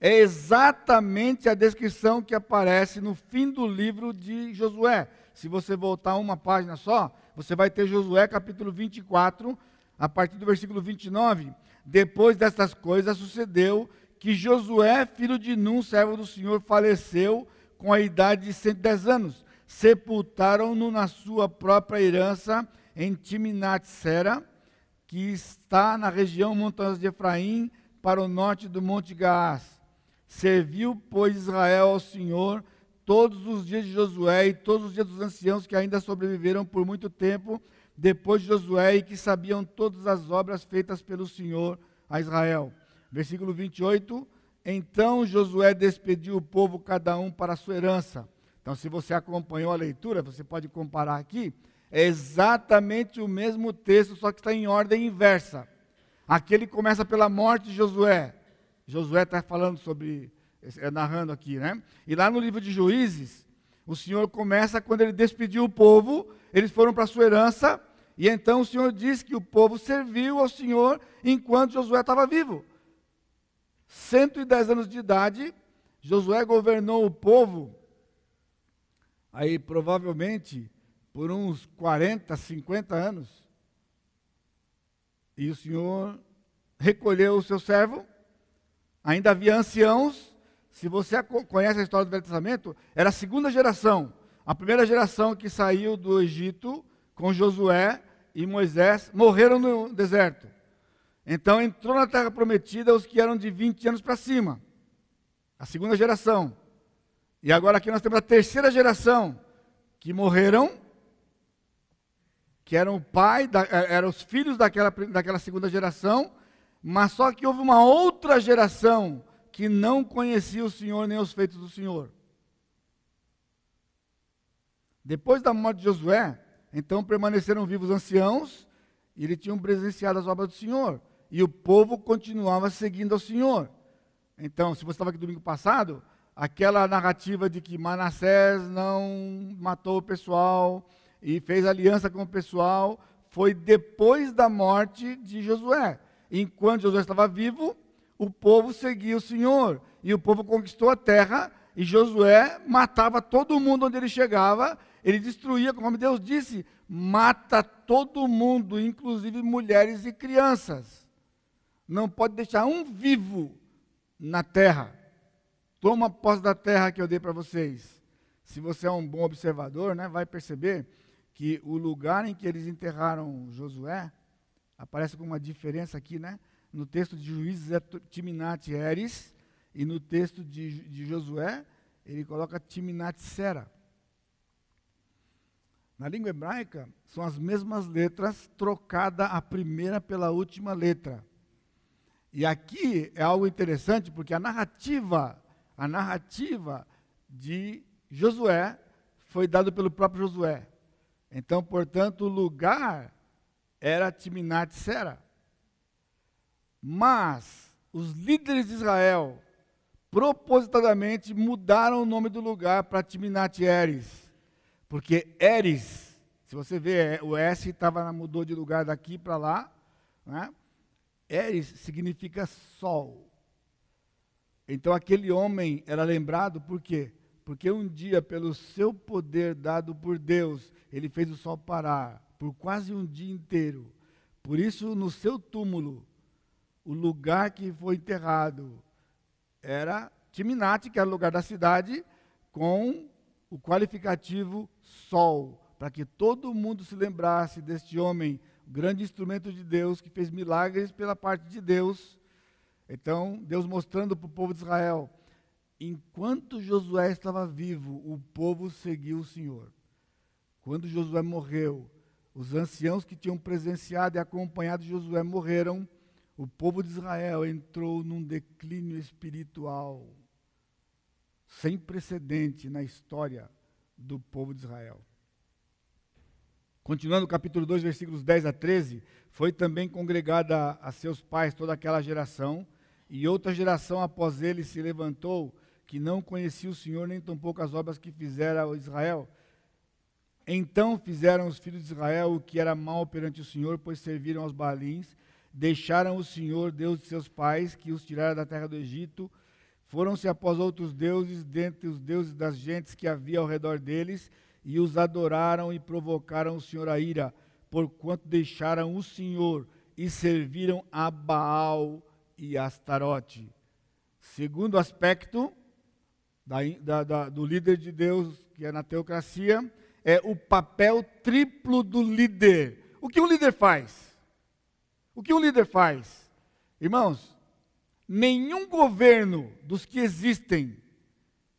é exatamente a descrição que aparece no fim do livro de Josué. Se você voltar uma página só, você vai ter Josué capítulo 24, a partir do versículo 29. Depois destas coisas sucedeu que Josué, filho de Num, servo do Senhor, faleceu com a idade de 110 anos. Sepultaram-no na sua própria herança em Timnat-Sera, que está na região montanhosa de Efraim, para o norte do Monte Gaás. Serviu, pois, Israel ao Senhor todos os dias de Josué e todos os dias dos anciãos que ainda sobreviveram por muito tempo depois de Josué e que sabiam todas as obras feitas pelo Senhor a Israel. Versículo 28. Então Josué despediu o povo, cada um para a sua herança. Então, se você acompanhou a leitura, você pode comparar aqui. É exatamente o mesmo texto, só que está em ordem inversa. Aqui ele começa pela morte de Josué. Josué está falando sobre, é, narrando aqui, né? E lá no livro de Juízes, o Senhor começa quando ele despediu o povo, eles foram para a sua herança, e então o Senhor diz que o povo serviu ao Senhor enquanto Josué estava vivo. 110 anos de idade, Josué governou o povo, aí provavelmente por uns 40, 50 anos. E o Senhor recolheu o seu servo, ainda havia anciãos. Se você conhece a história do Velho Testamento, era a segunda geração. A primeira geração que saiu do Egito com Josué e Moisés morreram no deserto. Então entrou na terra prometida os que eram de 20 anos para cima. A segunda geração. E agora aqui nós temos a terceira geração que morreram, que eram o pai, da, eh, eram os filhos daquela, daquela segunda geração, mas só que houve uma outra geração que não conhecia o Senhor nem os feitos do Senhor. Depois da morte de Josué, então permaneceram vivos anciãos, e eles tinham presenciado as obras do Senhor. E o povo continuava seguindo ao Senhor. Então, se você estava aqui domingo passado, aquela narrativa de que Manassés não matou o pessoal e fez aliança com o pessoal, foi depois da morte de Josué. Enquanto Josué estava vivo, o povo seguia o Senhor. E o povo conquistou a terra, e Josué matava todo mundo onde ele chegava, ele destruía, como Deus disse, mata todo mundo, inclusive mulheres e crianças. Não pode deixar um vivo na terra. Toma posse da terra que eu dei para vocês. Se você é um bom observador, né, vai perceber que o lugar em que eles enterraram Josué aparece com uma diferença aqui, né? No texto de Juízes é Timnat Eres e no texto de, de Josué ele coloca Timnat Sera. Na língua hebraica, são as mesmas letras, trocada a primeira pela última letra. E aqui é algo interessante, porque a narrativa, a narrativa de Josué foi dada pelo próprio Josué. Então, portanto, o lugar era Timnat Sera. Mas os líderes de Israel propositadamente mudaram o nome do lugar para Timnat Eres porque Eres, se você vê, o S tava, mudou de lugar daqui para lá. Né? Eres significa sol. Então aquele homem era lembrado por quê? Porque um dia, pelo seu poder dado por Deus, ele fez o sol parar por quase um dia inteiro. Por isso, no seu túmulo, o lugar que foi enterrado era Timinate, que era o lugar da cidade, com o qualificativo sol, para que todo mundo se lembrasse deste homem, grande instrumento de Deus, que fez milagres pela parte de Deus. Então, Deus mostrando para o povo de Israel: enquanto Josué estava vivo, o povo seguiu o Senhor. Quando Josué morreu, os anciãos que tinham presenciado e acompanhado Josué morreram, o povo de Israel entrou num declínio espiritual sem precedente na história do povo de Israel. Continuando o capítulo 2, versículos 10 a 13, foi também congregada a seus pais toda aquela geração, e outra geração após ele se levantou, que não conhecia o Senhor, nem tampouco as obras que fizera Israel. Então fizeram os filhos de Israel o que era mal perante o Senhor, pois serviram aos Balins, deixaram o Senhor, Deus de seus pais, que os tirara da terra do Egito, foram-se após outros deuses, dentre os deuses das gentes que havia ao redor deles, e os adoraram e provocaram o Senhor a ira, porquanto deixaram o Senhor e serviram a Baal e Astarote. Segundo aspecto da, da, da, do líder de Deus, que é na teocracia, é o papel triplo do líder. O que um líder faz? O que um líder faz? Irmãos, nenhum governo dos que existem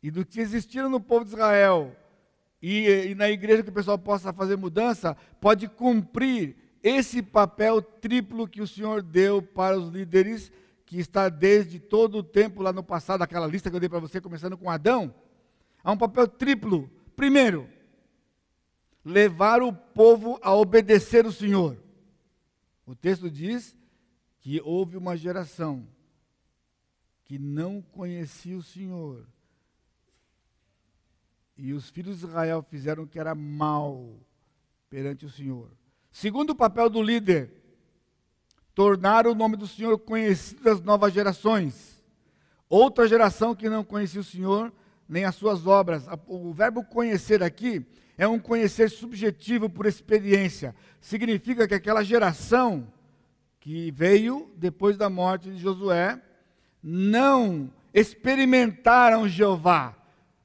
e do que existiram no povo de Israel e, e na igreja que o pessoal possa fazer mudança, pode cumprir esse papel triplo que o Senhor deu para os líderes, que está desde todo o tempo lá no passado, aquela lista que eu dei para você, começando com Adão. Há um papel triplo. Primeiro, levar o povo a obedecer o Senhor. O texto diz que houve uma geração que não conhecia o Senhor. E os filhos de Israel fizeram o que era mal perante o Senhor. Segundo o papel do líder, tornar o nome do Senhor conhecido das novas gerações. Outra geração que não conhecia o Senhor, nem as suas obras. O verbo conhecer aqui é um conhecer subjetivo por experiência. Significa que aquela geração que veio depois da morte de Josué não experimentaram Jeová.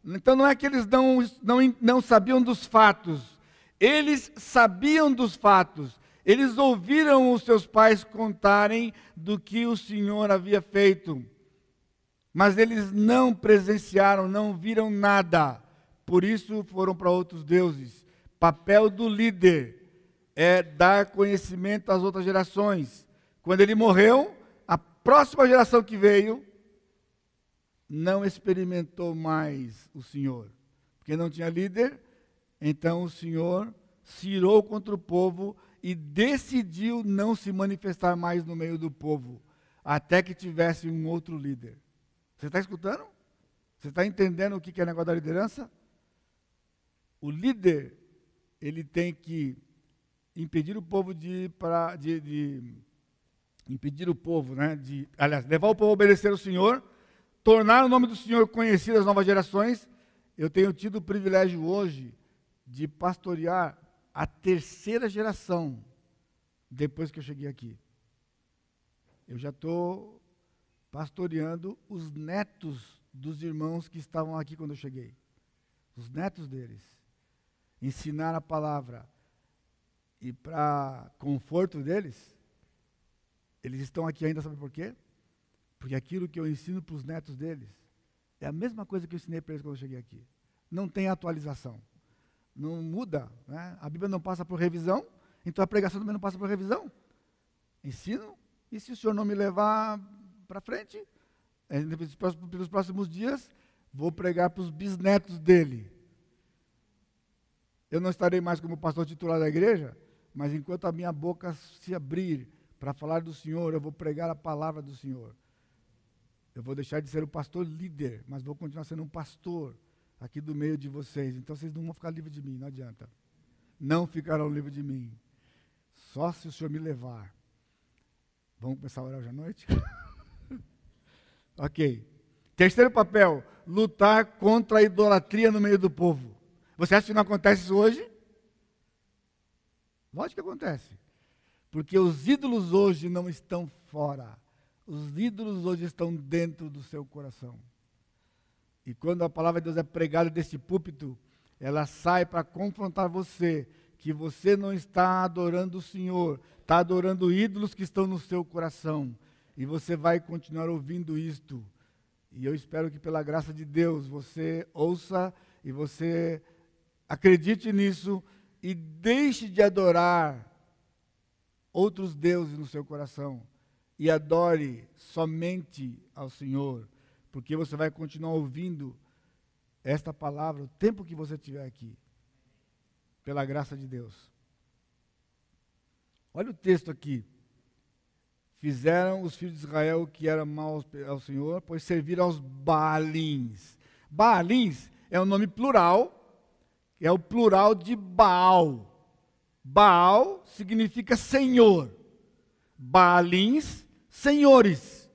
Então não é que eles não, não, não sabiam dos fatos, eles sabiam dos fatos, eles ouviram os seus pais contarem do que o Senhor havia feito, mas eles não presenciaram, não viram nada, por isso foram para outros deuses. Papel do líder é dar conhecimento às outras gerações. Quando ele morreu, a próxima geração que veio não experimentou mais o Senhor, porque não tinha líder, então o Senhor se irou contra o povo e decidiu não se manifestar mais no meio do povo, até que tivesse um outro líder. Você está escutando? Você está entendendo o que é negócio da liderança? O líder, ele tem que impedir o povo de, para, de, de impedir o povo, né, de, aliás, levar o povo a obedecer ao Senhor, tornar o nome do Senhor conhecido às novas gerações. Eu tenho tido o privilégio hoje de pastorear a terceira geração depois que eu cheguei aqui. Eu já estou pastoreando os netos dos irmãos que estavam aqui quando eu cheguei. Os netos deles. Ensinar a palavra. E para conforto deles, eles estão aqui ainda, sabe por quê? Porque aquilo que eu ensino para os netos deles é a mesma coisa que eu ensinei para eles quando eu cheguei aqui. Não tem atualização. Não muda. Né? A Bíblia não passa por revisão, então a pregação também não passa por revisão. Ensino, e se o senhor não me levar para frente, é, pelos próximos dias, vou pregar para os bisnetos dele. Eu não estarei mais como pastor titular da igreja, mas enquanto a minha boca se abrir para falar do Senhor, eu vou pregar a palavra do Senhor. Eu vou deixar de ser o pastor líder, mas vou continuar sendo um pastor aqui do meio de vocês. Então vocês não vão ficar livres de mim, não adianta. Não ficarão livres de mim. Só se o Senhor me levar. Vamos começar a orar hoje à noite? ok. Terceiro papel: lutar contra a idolatria no meio do povo. Você acha que não acontece isso hoje? Lógico que acontece. Porque os ídolos hoje não estão fora. Os ídolos hoje estão dentro do seu coração. E quando a palavra de Deus é pregada deste púlpito, ela sai para confrontar você, que você não está adorando o Senhor, está adorando ídolos que estão no seu coração. E você vai continuar ouvindo isto. E eu espero que pela graça de Deus você ouça e você acredite nisso e deixe de adorar outros deuses no seu coração e adore somente ao Senhor, porque você vai continuar ouvindo esta palavra o tempo que você estiver aqui, pela graça de Deus. Olha o texto aqui. Fizeram os filhos de Israel que era mal ao Senhor, pois serviram aos Baalins. Baalins é um nome plural, é o plural de Baal. Baal significa senhor. Baalins, senhores.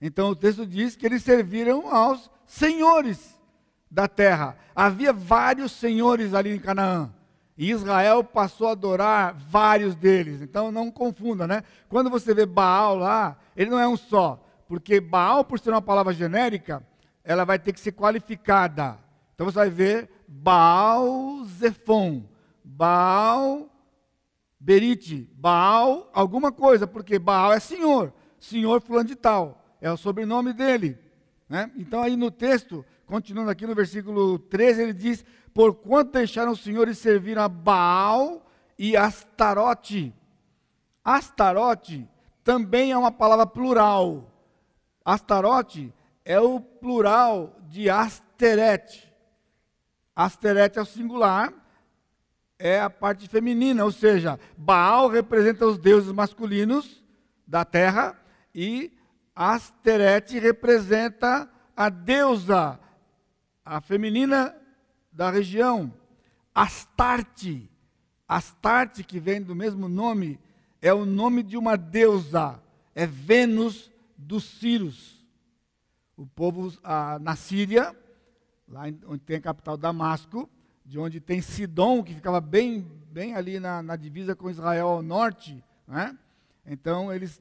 Então o texto diz que eles serviram aos senhores da terra. Havia vários senhores ali em Canaã. E Israel passou a adorar vários deles. Então não confunda, né? Quando você vê Baal lá, ele não é um só. Porque Baal, por ser uma palavra genérica, ela vai ter que ser qualificada. Então você vai ver Baal Zefon, Baal Berite, Baal, alguma coisa, porque Baal é senhor, senhor fulano de tal, é o sobrenome dele. Né? Então, aí no texto, continuando aqui no versículo 13, ele diz: Porquanto deixaram o Senhor e serviram a Baal e Astarote. Astarote também é uma palavra plural. Astarote é o plural de Asterete. Asterete é o singular, é a parte feminina, ou seja, Baal representa os deuses masculinos da terra e Asterete representa a deusa, a feminina da região. Astarte, Astarte, que vem do mesmo nome, é o nome de uma deusa, é Vênus dos Círios. O povo a, na Síria, lá onde tem a capital Damasco, de onde tem Sidom, que ficava bem, bem ali na, na divisa com Israel ao norte, né? Então eles,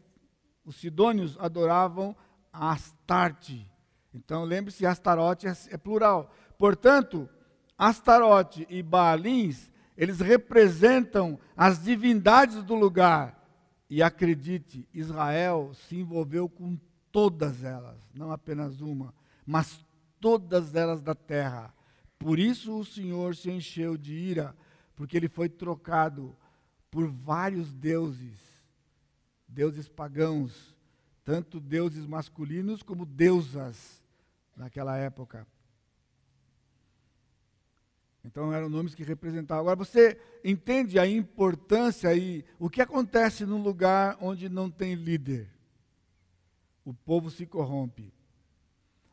os sidônios adoravam Astarte. Então lembre-se, Astarote é, é plural. Portanto, Astarote e Baalins, eles representam as divindades do lugar. E acredite, Israel se envolveu com todas elas, não apenas uma, mas todas elas da terra. Por isso o Senhor se encheu de ira, porque ele foi trocado por vários deuses, deuses pagãos, tanto deuses masculinos como deusas naquela época. Então eram nomes que representavam. Agora você entende a importância e o que acontece num lugar onde não tem líder? O povo se corrompe.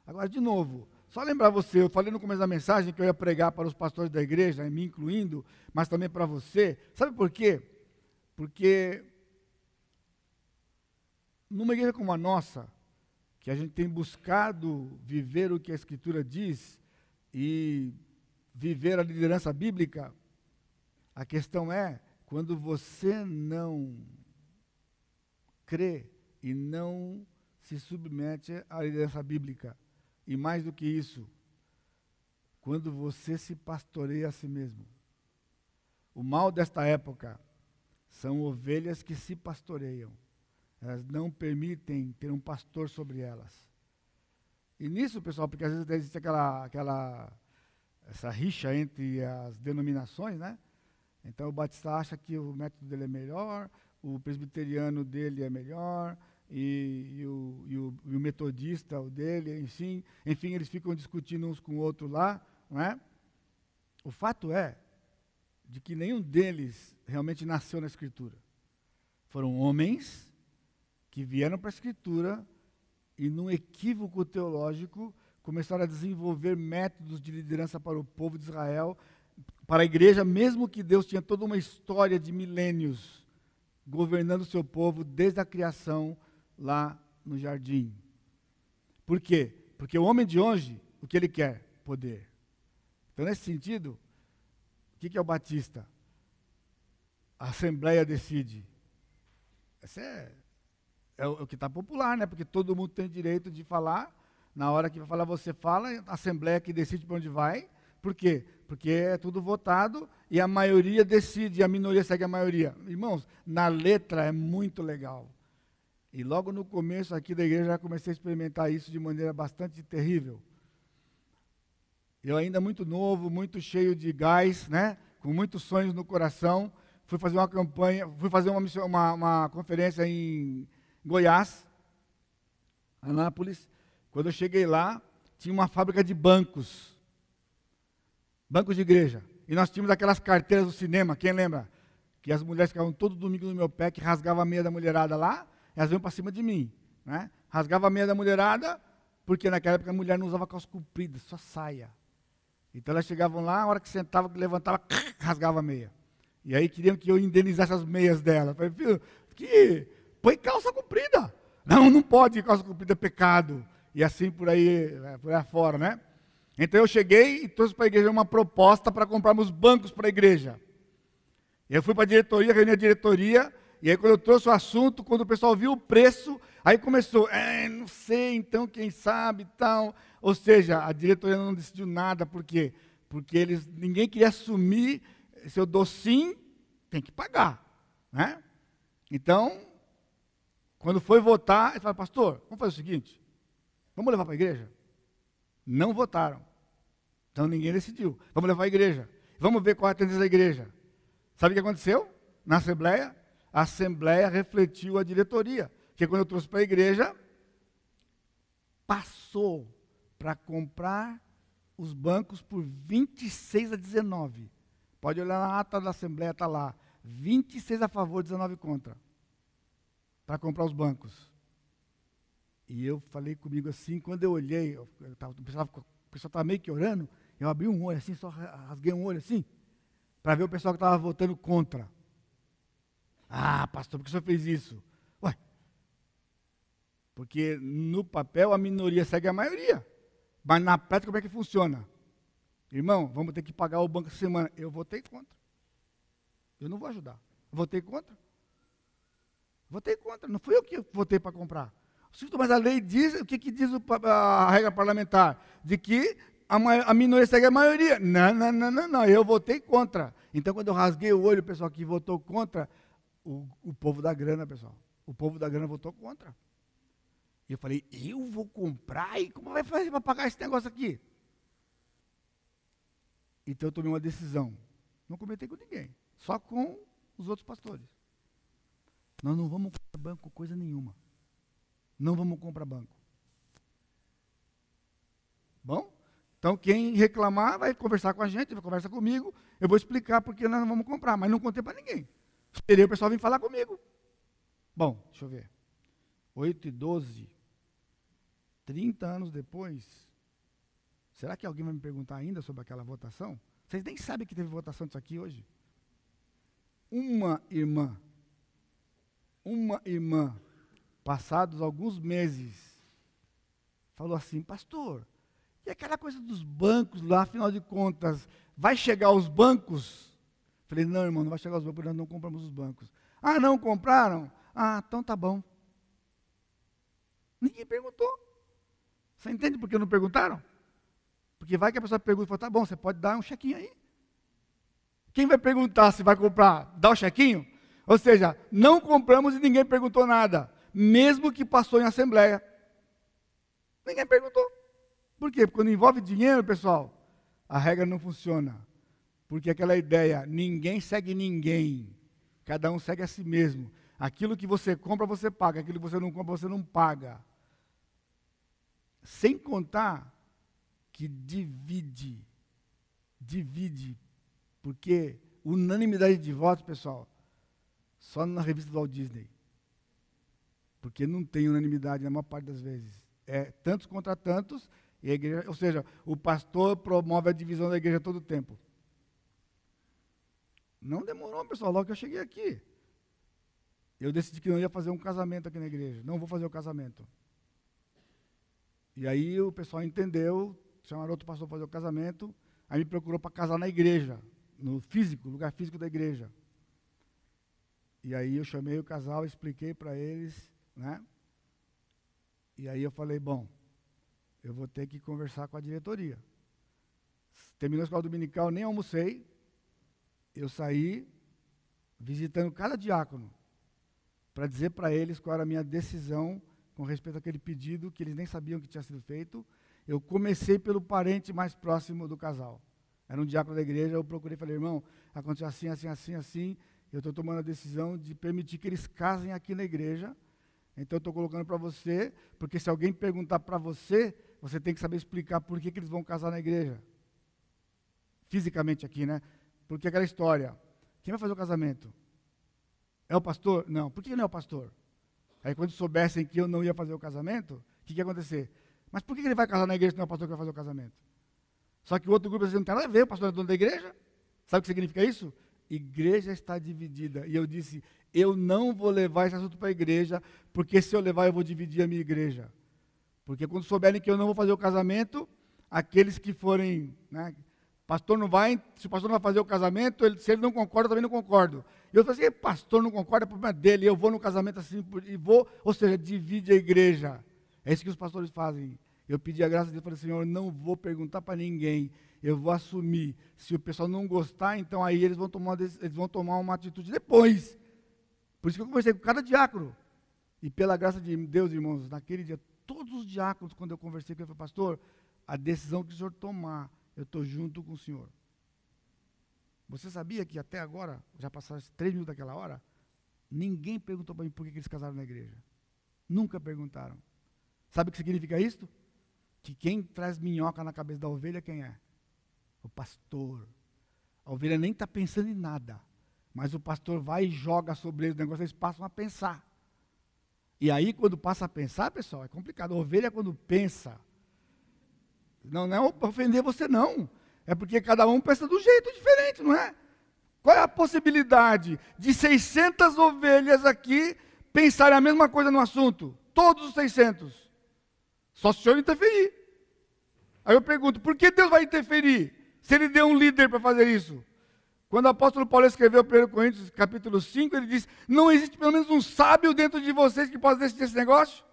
Agora, de novo, só lembrar você, eu falei no começo da mensagem que eu ia pregar para os pastores da igreja, me incluindo, mas também para você. Sabe por quê? Porque numa igreja como a nossa, que a gente tem buscado viver o que a Escritura diz e viver a liderança bíblica, a questão é, quando você não crê e não se submete à liderança bíblica, e mais do que isso, quando você se pastoreia a si mesmo. O mal desta época são ovelhas que se pastoreiam. Elas não permitem ter um pastor sobre elas. E nisso, pessoal, porque às vezes existe aquela, aquela essa rixa entre as denominações, né? Então o Batista acha que o método dele é melhor, o presbiteriano dele é melhor, e, e, o, e, o, e, o, metodista, o dele, enfim, enfim, eles ficam discutindo uns com o outro lá, não é? O fato é de que nenhum deles realmente nasceu na Escritura. Foram homens que vieram para a Escritura e, num equívoco teológico, começaram a desenvolver métodos de liderança para o povo de Israel, para a igreja, mesmo que Deus tinha toda uma história de milênios governando o seu povo desde a criação lá no jardim. Por quê? Porque o homem de hoje, o que ele quer? Poder. Então, nesse sentido, o que é o Batista? A Assembleia decide. Esse é, é o, é o que está popular, né? Porque todo mundo tem direito de falar. Na hora que vai falar, você fala, a Assembleia que decide para onde vai. Por quê? Porque é tudo votado e a maioria decide, a minoria segue a maioria. Irmãos, na letra é muito legal. E logo no começo aqui da igreja já comecei a experimentar isso de maneira bastante terrível. Eu ainda muito novo, muito cheio de gás, né? Com muitos sonhos no coração, fui fazer uma campanha, fui fazer uma, uma, uma conferência em Goiás, Anápolis. Quando eu cheguei lá, tinha uma fábrica de bancos, bancos de igreja. E nós tínhamos aquelas carteiras do cinema, quem lembra? Que as mulheres ficavam todo domingo no meu pé, que rasgava a meia da mulherada lá elas vinham para cima de mim. Né? Rasgava a meia da mulherada, porque naquela época a mulher não usava calça comprida, só saia. Então elas chegavam lá, a hora que sentava, que levantava, rasgava a meia. E aí queriam que eu indenizasse as meias dela. Eu falei, filho, que põe calça comprida. Não, não pode, calça comprida é pecado. E assim por aí, é, por aí fora, né? Então eu cheguei e trouxe para a igreja uma proposta para comprarmos bancos para a igreja. Eu fui para a diretoria, reuni a diretoria, e aí, quando eu trouxe o assunto, quando o pessoal viu o preço, aí começou, é, não sei, então, quem sabe tal. Ou seja, a diretoria não decidiu nada, por quê? Porque eles, ninguém queria assumir, se eu dou sim, tem que pagar. Né? Então, quando foi votar, ele falou, pastor, vamos fazer o seguinte, vamos levar para a igreja? Não votaram. Então ninguém decidiu. Vamos levar a igreja. Vamos ver qual é a tendência da igreja. Sabe o que aconteceu? Na Assembleia, a Assembleia refletiu a diretoria. Que quando eu trouxe para a igreja, passou para comprar os bancos por 26 a 19. Pode olhar na ata da Assembleia, está lá. 26 a favor, 19 contra. Para comprar os bancos. E eu falei comigo assim, quando eu olhei, eu tava, o pessoal estava meio que orando, eu abri um olho assim, só rasguei um olho assim, para ver o pessoal que estava votando contra. Ah, pastor, por que o senhor fez isso? Ué, porque no papel a minoria segue a maioria. Mas na prática, como é que funciona? Irmão, vamos ter que pagar o banco essa semana. Eu votei contra. Eu não vou ajudar. Votei contra. Votei contra. Não fui eu que votei para comprar. Mas a lei diz, o que, que diz a regra parlamentar? De que a, a minoria segue a maioria. Não, não, não, não, não. Eu votei contra. Então, quando eu rasguei o olho, o pessoal que votou contra, o, o povo da grana, pessoal. O povo da grana votou contra. E eu falei, eu vou comprar? E como vai fazer para pagar esse negócio aqui? Então eu tomei uma decisão. Não comentei com ninguém, só com os outros pastores. Nós não vamos comprar banco coisa nenhuma. Não vamos comprar banco. Bom? Então quem reclamar vai conversar com a gente, vai conversar comigo. Eu vou explicar porque nós não vamos comprar, mas não contei para ninguém. Esperei o pessoal vir falar comigo. Bom, deixa eu ver. 8 e 12. 30 anos depois, será que alguém vai me perguntar ainda sobre aquela votação? Vocês nem sabem que teve votação disso aqui hoje. Uma irmã, uma irmã, passados alguns meses, falou assim: Pastor, e aquela coisa dos bancos lá, afinal de contas, vai chegar aos bancos? Falei: Não, irmão, não vai chegar aos bancos, nós não compramos os bancos. Ah, não compraram? Ah, então tá bom. Ninguém perguntou. Você entende por que não perguntaram? Porque vai que a pessoa pergunta e fala, tá bom, você pode dar um chequinho aí. Quem vai perguntar se vai comprar, dá o chequinho? Ou seja, não compramos e ninguém perguntou nada, mesmo que passou em assembleia. Ninguém perguntou. Por quê? Porque quando envolve dinheiro, pessoal, a regra não funciona. Porque aquela ideia, ninguém segue ninguém, cada um segue a si mesmo. Aquilo que você compra, você paga, aquilo que você não compra, você não paga. Sem contar que divide, divide, porque unanimidade de votos, pessoal, só na revista do Walt Disney. Porque não tem unanimidade na maior parte das vezes. É tantos contra tantos, e a igreja, ou seja, o pastor promove a divisão da igreja todo o tempo. Não demorou, pessoal, logo que eu cheguei aqui. Eu decidi que não ia fazer um casamento aqui na igreja. Não vou fazer o casamento. E aí o pessoal entendeu, chamaram outro pastor para fazer o casamento, aí me procurou para casar na igreja, no físico, lugar físico da igreja. E aí eu chamei o casal, expliquei para eles, né? E aí eu falei, bom, eu vou ter que conversar com a diretoria. Terminou a escola dominical, nem almocei. Eu saí visitando cada diácono para dizer para eles qual era a minha decisão com respeito àquele pedido que eles nem sabiam que tinha sido feito. Eu comecei pelo parente mais próximo do casal. Era um diácono da igreja, eu procurei falei, irmão, aconteceu assim, assim, assim, assim. Eu estou tomando a decisão de permitir que eles casem aqui na igreja. Então estou colocando para você, porque se alguém perguntar para você, você tem que saber explicar por que, que eles vão casar na igreja. Fisicamente aqui, né? Porque aquela história. Quem vai fazer o casamento? É o pastor? Não. Por que não é o pastor? Aí quando soubessem que eu não ia fazer o casamento, o que, que ia acontecer? Mas por que ele vai casar na igreja se não é o pastor que vai fazer o casamento? Só que o outro grupo assim, não tem nada a ver, o pastor é dono da igreja. Sabe o que significa isso? Igreja está dividida. E eu disse, eu não vou levar esse assunto para a igreja, porque se eu levar eu vou dividir a minha igreja. Porque quando souberem que eu não vou fazer o casamento, aqueles que forem, né, pastor não vai, se o pastor não vai fazer o casamento, ele, se ele não concorda, eu também não concordo. E eu falei assim, pastor não concorda, é problema dele, eu vou no casamento assim, e vou, ou seja, divide a igreja. É isso que os pastores fazem. Eu pedi a graça de Deus, falei, Senhor, não vou perguntar para ninguém, eu vou assumir. Se o pessoal não gostar, então aí eles vão tomar, eles vão tomar uma atitude depois. Por isso que eu conversei com cada diácono. E pela graça de Deus, irmãos, naquele dia, todos os diáconos, quando eu conversei com ele, falei, pastor, a decisão que o senhor tomar, eu estou junto com o senhor. Você sabia que até agora, já passaram três minutos daquela hora, ninguém perguntou para mim por que eles casaram na igreja. Nunca perguntaram. Sabe o que significa isso? Que quem traz minhoca na cabeça da ovelha, quem é? O pastor. A ovelha nem está pensando em nada. Mas o pastor vai e joga sobre eles o negócio, eles passam a pensar. E aí, quando passa a pensar, pessoal, é complicado. A ovelha, quando pensa, não, não é ofender você, não. É porque cada um pensa do jeito diferente, não é? Qual é a possibilidade de 600 ovelhas aqui pensarem a mesma coisa no assunto? Todos os 600. Só se o senhor interferir. Aí eu pergunto, por que Deus vai interferir? Se ele deu um líder para fazer isso? Quando o apóstolo Paulo escreveu 1 Coríntios capítulo 5, ele diz: Não existe pelo menos um sábio dentro de vocês que possa decidir esse negócio?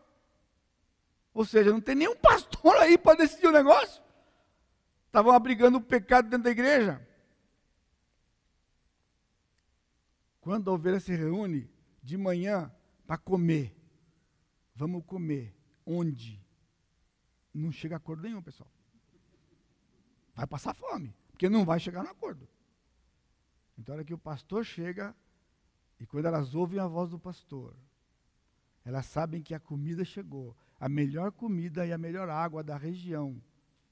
Ou seja, não tem nenhum pastor aí para decidir o negócio. Estavam abrigando o pecado dentro da igreja. Quando a ovelha se reúne de manhã para comer, vamos comer. Onde? Não chega a acordo nenhum, pessoal. Vai passar fome, porque não vai chegar no acordo. Então, olha que o pastor chega e quando elas ouvem a voz do pastor, elas sabem que a comida chegou, a melhor comida e a melhor água da região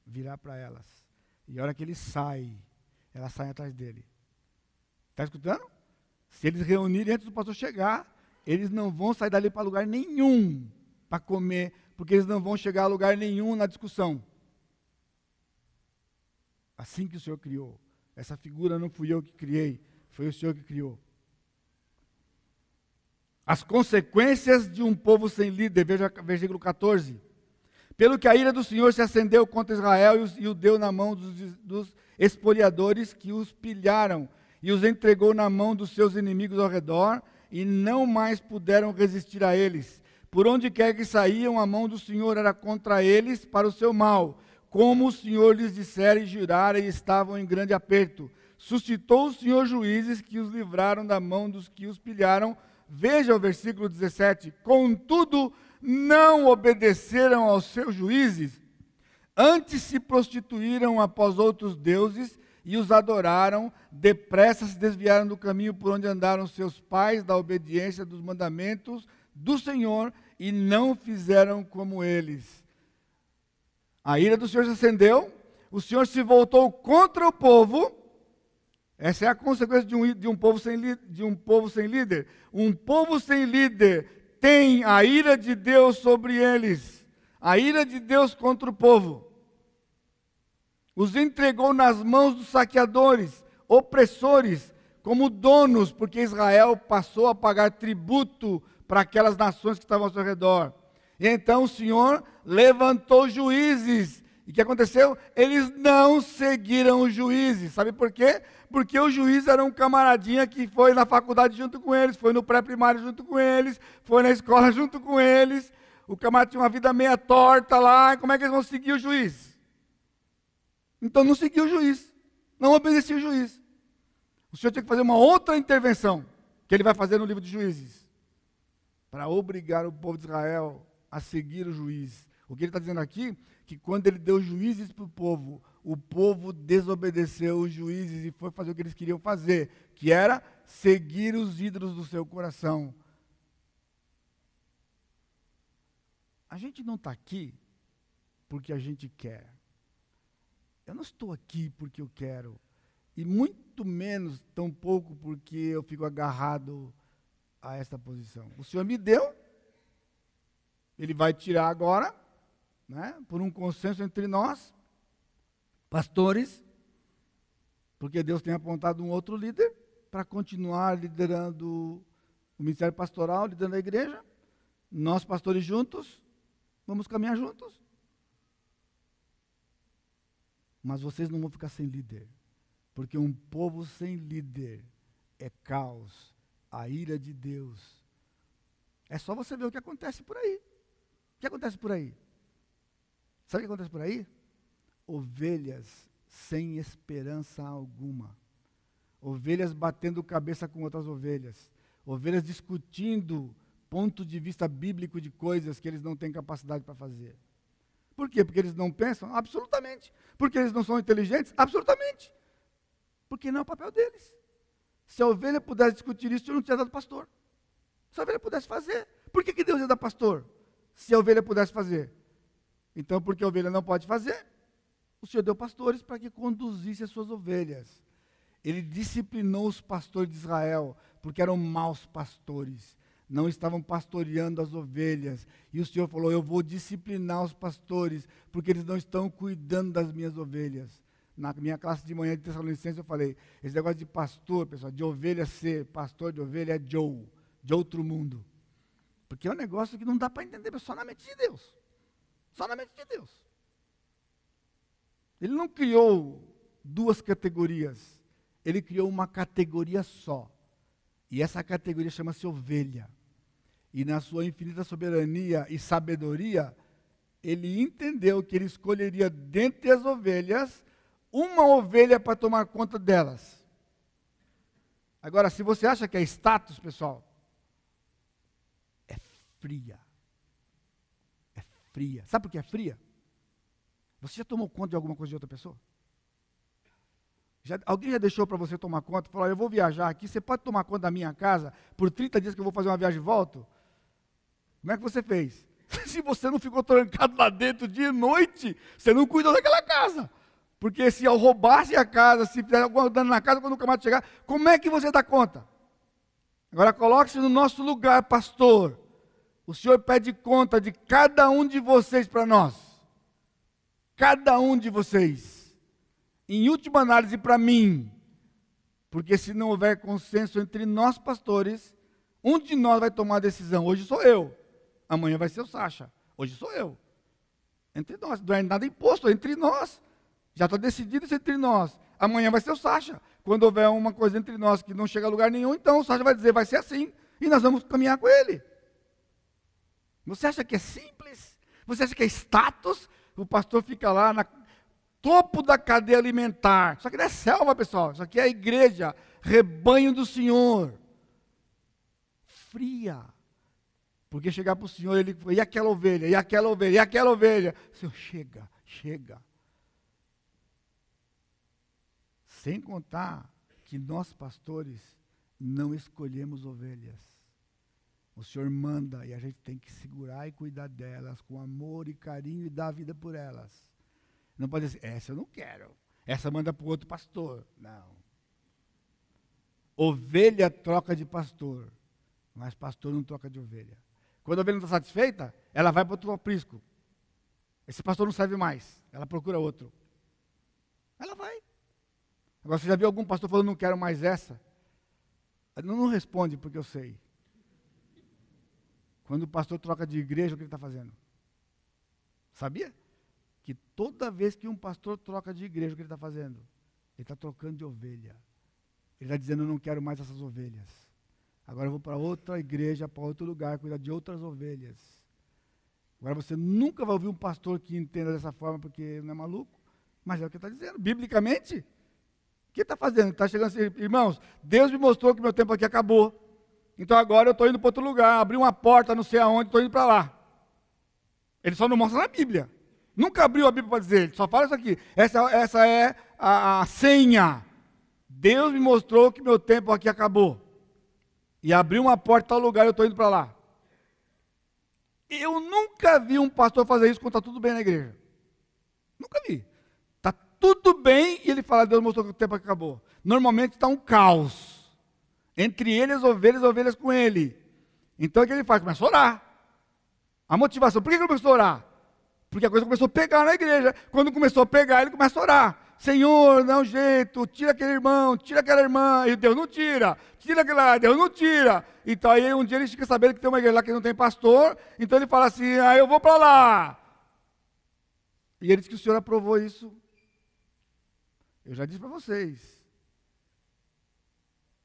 virá para elas. E a hora que ele sai, elas saem atrás dele. Está escutando? Se eles reunirem antes do pastor chegar, eles não vão sair dali para lugar nenhum para comer, porque eles não vão chegar a lugar nenhum na discussão. Assim que o Senhor criou. Essa figura não fui eu que criei, foi o Senhor que criou. As consequências de um povo sem líder, veja versículo 14. Pelo que a ira do Senhor se acendeu contra Israel e, o deu na mão dos, dos espoliadores que os pilharam e os entregou na mão dos seus inimigos ao redor, e não mais puderam resistir a eles. Por onde quer que saíam, a mão do Senhor era contra eles para o seu mal. Como o Senhor lhes dissera e jurara, e estavam em grande aperto. Suscitou o Senhor juízes que os livraram da mão dos que os pilharam. Veja o versículo 17. Contudo, não obedeceram aos seus juízes, antes se prostituíram após outros deuses e os adoraram, depressa se desviaram do caminho por onde andaram seus pais, da obediência dos mandamentos do Senhor, e não fizeram como eles. A ira do Senhor se acendeu, o Senhor se voltou contra o povo. Essa é a consequência de um, de um, povo, sem, de um povo sem líder. Um povo sem líder tem a ira de Deus sobre eles. A ira de Deus contra o povo os entregou nas mãos dos saqueadores, opressores, como donos, porque Israel passou a pagar tributo para aquelas nações que estavam ao seu redor. E então o Senhor levantou juízes. E o que aconteceu? Eles não seguiram os juízes. Sabe por quê? Porque o juiz era um camaradinha que foi na faculdade junto com eles, foi no pré-primário junto com eles, foi na escola junto com eles. O camarada tinha uma vida meia torta lá. Como é que eles vão seguir o juiz? Então não seguiu o juiz, não obedecia o juiz. O Senhor tinha que fazer uma outra intervenção, que ele vai fazer no livro de juízes, para obrigar o povo de Israel a seguir o juiz. O que ele está dizendo aqui? Que quando ele deu juízes para o povo, o povo desobedeceu os juízes e foi fazer o que eles queriam fazer, que era seguir os ídolos do seu coração. A gente não está aqui porque a gente quer. Eu não estou aqui porque eu quero, e muito menos, tampouco porque eu fico agarrado a esta posição. O Senhor me deu, Ele vai tirar agora, né, por um consenso entre nós, pastores, porque Deus tem apontado um outro líder para continuar liderando o ministério pastoral, liderando a igreja. Nós, pastores juntos, vamos caminhar juntos. Mas vocês não vão ficar sem líder. Porque um povo sem líder é caos, a ira de Deus. É só você ver o que acontece por aí. O que acontece por aí? Sabe o que acontece por aí? Ovelhas sem esperança alguma. Ovelhas batendo cabeça com outras ovelhas. Ovelhas discutindo ponto de vista bíblico de coisas que eles não têm capacidade para fazer. Por quê? Porque eles não pensam? Absolutamente. Porque eles não são inteligentes? Absolutamente. Porque não é o papel deles. Se a ovelha pudesse discutir isso, eu não tinha dado pastor. Se a ovelha pudesse fazer, por que, que Deus ia dar pastor? Se a ovelha pudesse fazer. Então, porque a ovelha não pode fazer, o Senhor deu pastores para que conduzisse as suas ovelhas. Ele disciplinou os pastores de Israel, porque eram maus pastores não estavam pastoreando as ovelhas. E o Senhor falou: Eu vou disciplinar os pastores, porque eles não estão cuidando das minhas ovelhas. Na minha classe de manhã de Tessalonicenses eu falei: esse negócio de pastor, pessoal, de ovelha ser pastor de ovelha é Joe, de outro mundo. Porque é um negócio que não dá para entender, só na mente de Deus. Só na mente de Deus. Ele não criou duas categorias, ele criou uma categoria só. E essa categoria chama-se ovelha e na sua infinita soberania e sabedoria, ele entendeu que ele escolheria dentre as ovelhas uma ovelha para tomar conta delas. Agora, se você acha que é status, pessoal, é fria. É fria. Sabe por que é fria? Você já tomou conta de alguma coisa de outra pessoa? Já, alguém já deixou para você tomar conta? Falou, eu vou viajar aqui, você pode tomar conta da minha casa por 30 dias que eu vou fazer uma viagem e volto? Como é que você fez? Se você não ficou trancado lá dentro dia e noite, você não cuidou daquela casa. Porque se eu roubasse a casa, se fizer alguma dano na casa, quando o camarada chegar, como é que você dá conta? Agora coloque-se no nosso lugar, pastor. O Senhor pede conta de cada um de vocês para nós. Cada um de vocês. Em última análise, para mim. Porque se não houver consenso entre nós, pastores, um de nós vai tomar a decisão. Hoje sou eu. Amanhã vai ser o Sacha. Hoje sou eu. Entre nós. Não é nada imposto, entre nós. Já está decidido isso entre nós. Amanhã vai ser o Sacha. Quando houver uma coisa entre nós que não chega a lugar nenhum, então o Sacha vai dizer, vai ser assim. E nós vamos caminhar com ele. Você acha que é simples? Você acha que é status? O pastor fica lá na topo da cadeia alimentar. Isso aqui não é selva, pessoal. Isso aqui é a igreja, rebanho do Senhor. Fria. Porque chegar para o Senhor, ele e aquela ovelha, e aquela ovelha, e aquela ovelha. Senhor, chega, chega. Sem contar que nós, pastores, não escolhemos ovelhas. O Senhor manda e a gente tem que segurar e cuidar delas com amor e carinho e dar a vida por elas. Não pode dizer, essa eu não quero. Essa manda para o outro pastor. Não. Ovelha troca de pastor, mas pastor não troca de ovelha. Quando a ovelha não está satisfeita, ela vai para outro aprisco. Esse pastor não serve mais. Ela procura outro. Ela vai. Agora, você já viu algum pastor falando, não quero mais essa? Não, não responde, porque eu sei. Quando o pastor troca de igreja, o que ele está fazendo? Sabia? Que toda vez que um pastor troca de igreja, o que ele está fazendo? Ele está trocando de ovelha. Ele está dizendo, eu não quero mais essas ovelhas. Agora eu vou para outra igreja, para outro lugar, cuidar de outras ovelhas. Agora você nunca vai ouvir um pastor que entenda dessa forma, porque não é maluco. Mas é o que está dizendo. Biblicamente, que está fazendo? Está chegando assim, irmãos, Deus me mostrou que meu tempo aqui acabou. Então agora eu estou indo para outro lugar, abri uma porta, não sei aonde, estou indo para lá. Ele só não mostra na Bíblia. Nunca abriu a Bíblia para dizer, ele só fala isso aqui. Essa, essa é a, a senha. Deus me mostrou que meu tempo aqui acabou e abriu uma porta tal lugar, eu estou indo para lá. Eu nunca vi um pastor fazer isso quando está tudo bem na igreja. Nunca vi. Tudo bem e ele fala, Deus mostrou que o tempo acabou. Normalmente está um caos. Entre ele as ovelhas, as ovelhas com ele. Então o que ele faz? Começa a orar. A motivação, por que ele começou a orar? Porque a coisa começou a pegar na igreja. Quando começou a pegar, ele começa a orar. Senhor, dá um jeito, tira aquele irmão, tira aquela irmã, e Deus não tira, tira aquele lá, Deus não tira. Então aí um dia ele fica sabendo que tem uma igreja lá que não tem pastor, então ele fala assim, ah, eu vou para lá. E ele diz que o Senhor aprovou isso. Eu já disse para vocês.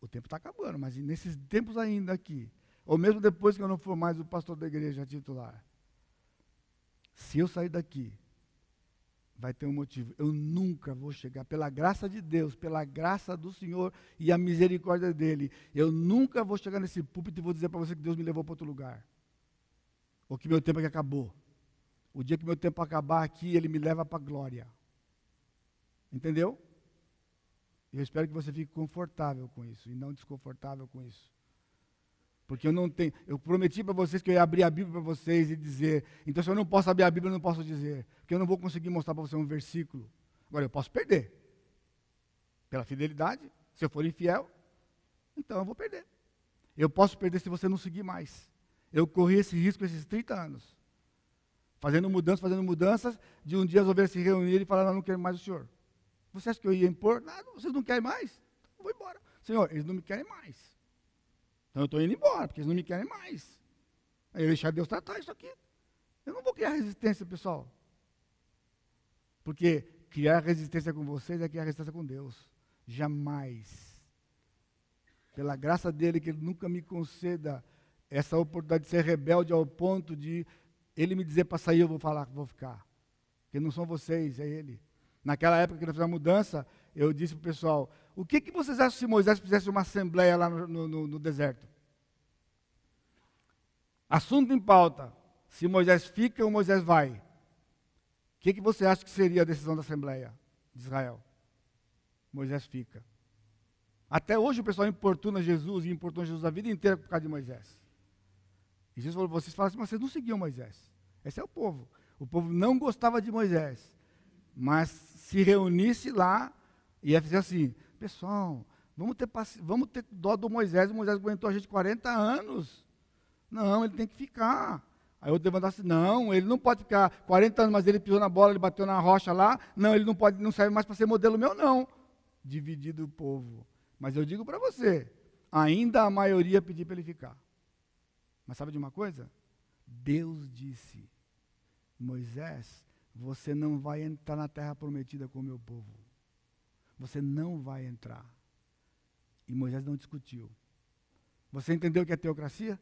O tempo está acabando, mas nesses tempos ainda aqui, ou mesmo depois que eu não for mais o pastor da igreja titular, se eu sair daqui vai ter um motivo. Eu nunca vou chegar, pela graça de Deus, pela graça do Senhor e a misericórdia dEle, eu nunca vou chegar nesse púlpito e vou dizer para você que Deus me levou para outro lugar. Ou que meu tempo aqui acabou. O dia que meu tempo acabar aqui, ele me leva para a glória. Entendeu? Eu espero que você fique confortável com isso e não desconfortável com isso. Porque eu não tenho, eu prometi para vocês que eu ia abrir a Bíblia para vocês e dizer. Então, se eu não posso abrir a Bíblia, eu não posso dizer. Porque eu não vou conseguir mostrar para você um versículo. Agora, eu posso perder. Pela fidelidade. Se eu for infiel, então eu vou perder. Eu posso perder se você não seguir mais. Eu corri esse risco esses 30 anos. Fazendo mudanças, fazendo mudanças, de um dia ovelhas se reunirem e falaram, não, não quero mais o senhor. Você acha que eu ia impor? Nada, vocês não querem mais? Então eu vou embora. Senhor, eles não me querem mais. Então eu estou indo embora, porque eles não me querem mais. Aí eu deixar Deus tratar isso aqui. Eu não vou criar resistência, pessoal. Porque criar resistência com vocês é criar resistência com Deus. Jamais. Pela graça dele, que ele nunca me conceda essa oportunidade de ser rebelde ao ponto de ele me dizer para sair, eu vou falar vou ficar. Porque não são vocês, é ele. Naquela época que nós fizemos a mudança, eu disse para o pessoal: o que, que vocês acham se Moisés fizesse uma assembleia lá no, no, no deserto? Assunto em pauta: se Moisés fica ou Moisés vai? O que, que você acha que seria a decisão da Assembleia de Israel? Moisés fica. Até hoje o pessoal importuna Jesus e importuna Jesus a vida inteira por causa de Moisés. E Jesus falou, vocês falam assim, mas vocês não seguiam Moisés. Esse é o povo. O povo não gostava de Moisés. Mas se reunisse lá e ia fazer assim, pessoal, vamos ter, vamos ter dó do Moisés. O Moisés aguentou a gente 40 anos. Não, ele tem que ficar. Aí eu levantasse, assim, não, ele não pode ficar 40 anos, mas ele pisou na bola, ele bateu na rocha lá. Não, ele não pode, não serve mais para ser modelo meu, não. Dividido o povo. Mas eu digo para você, ainda a maioria pediu para ele ficar. Mas sabe de uma coisa? Deus disse: Moisés, você não vai entrar na terra prometida com o meu povo. Você não vai entrar. E Moisés não discutiu. Você entendeu o que é teocracia?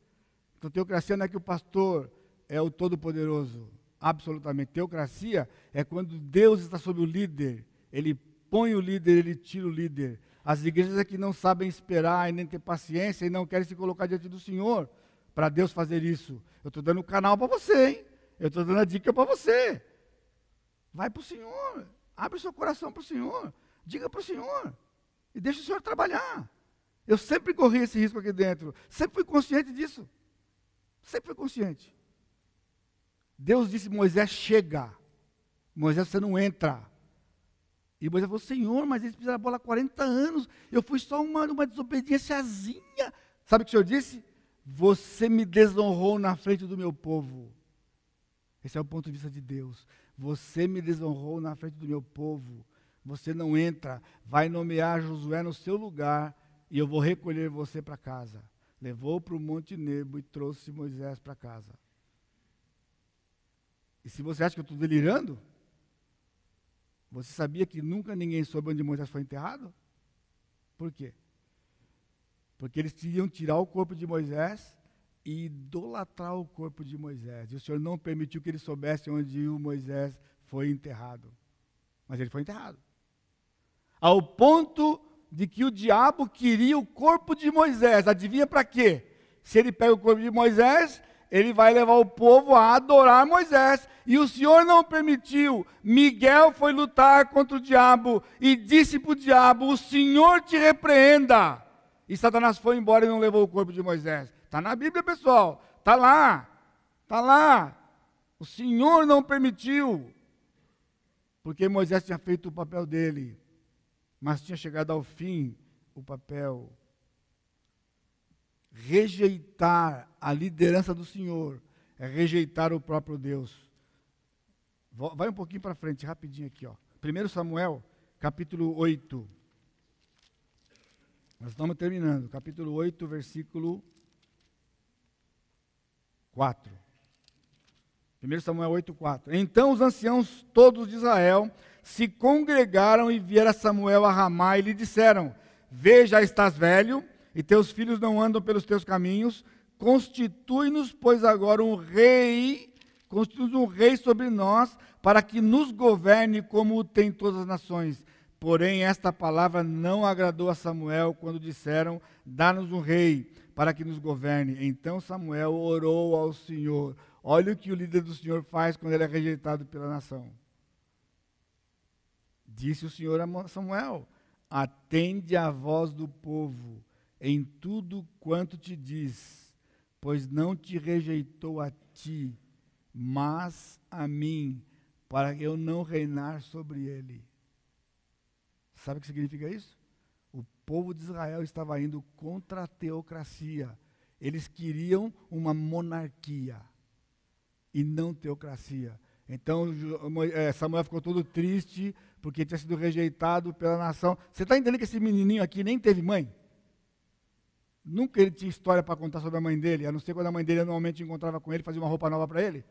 Então, teocracia não é que o pastor é o todo-poderoso. Absolutamente. Teocracia é quando Deus está sobre o líder. Ele põe o líder, ele tira o líder. As igrejas é que não sabem esperar e nem ter paciência e não querem se colocar diante do Senhor para Deus fazer isso. Eu estou dando o canal para você, hein? Eu estou dando a dica para você. Vai para o Senhor. Abre o seu coração para o Senhor. Diga para o Senhor. E deixa o Senhor trabalhar. Eu sempre corri esse risco aqui dentro. Sempre fui consciente disso. Sempre fui consciente. Deus disse: Moisés, chega. Moisés, você não entra. E Moisés falou: Senhor, mas eles pisaram a bola há 40 anos. Eu fui só uma, uma desobediênciazinha. Sabe o que o Senhor disse? Você me desonrou na frente do meu povo. Esse é o ponto de vista de Deus. Você me desonrou na frente do meu povo. Você não entra, vai nomear Josué no seu lugar e eu vou recolher você para casa. Levou para o Monte Nebo e trouxe Moisés para casa. E se você acha que eu estou delirando, você sabia que nunca ninguém soube onde Moisés foi enterrado? Por quê? Porque eles queriam tirar o corpo de Moisés e idolatrar o corpo de Moisés. E o Senhor não permitiu que eles soubessem onde o Moisés foi enterrado. Mas ele foi enterrado. Ao ponto de que o diabo queria o corpo de Moisés. Adivinha para quê? Se ele pega o corpo de Moisés, ele vai levar o povo a adorar Moisés. E o Senhor não permitiu. Miguel foi lutar contra o diabo e disse para o diabo: O Senhor te repreenda. E Satanás foi embora e não levou o corpo de Moisés. Está na Bíblia, pessoal. Está lá. Está lá. O Senhor não permitiu. Porque Moisés tinha feito o papel dele mas tinha chegado ao fim o papel. Rejeitar a liderança do Senhor é rejeitar o próprio Deus. Vai um pouquinho para frente, rapidinho aqui, ó. 1 Samuel, capítulo 8. Nós estamos terminando, capítulo 8, versículo 4. 1 Samuel 8, 4. Então os anciãos todos de Israel se congregaram e vieram Samuel a Ramá e lhe disseram: Veja, estás velho, e teus filhos não andam pelos teus caminhos, constitui-nos, pois agora um rei, constitui-nos um rei sobre nós, para que nos governe como tem todas as nações. Porém, esta palavra não agradou a Samuel quando disseram: Dá-nos um rei para que nos governe. Então Samuel orou ao Senhor: Olha o que o líder do Senhor faz quando ele é rejeitado pela nação. Disse o Senhor a Samuel: Atende à voz do povo em tudo quanto te diz, pois não te rejeitou a ti, mas a mim, para eu não reinar sobre ele. Sabe o que significa isso? Povo de Israel estava indo contra a teocracia. Eles queriam uma monarquia e não teocracia. Então eh, Samuel ficou todo triste porque tinha sido rejeitado pela nação. Você está entendendo que esse menininho aqui nem teve mãe? Nunca ele tinha história para contar sobre a mãe dele, a não ser quando a mãe dele anualmente encontrava com ele, fazia uma roupa nova para ele.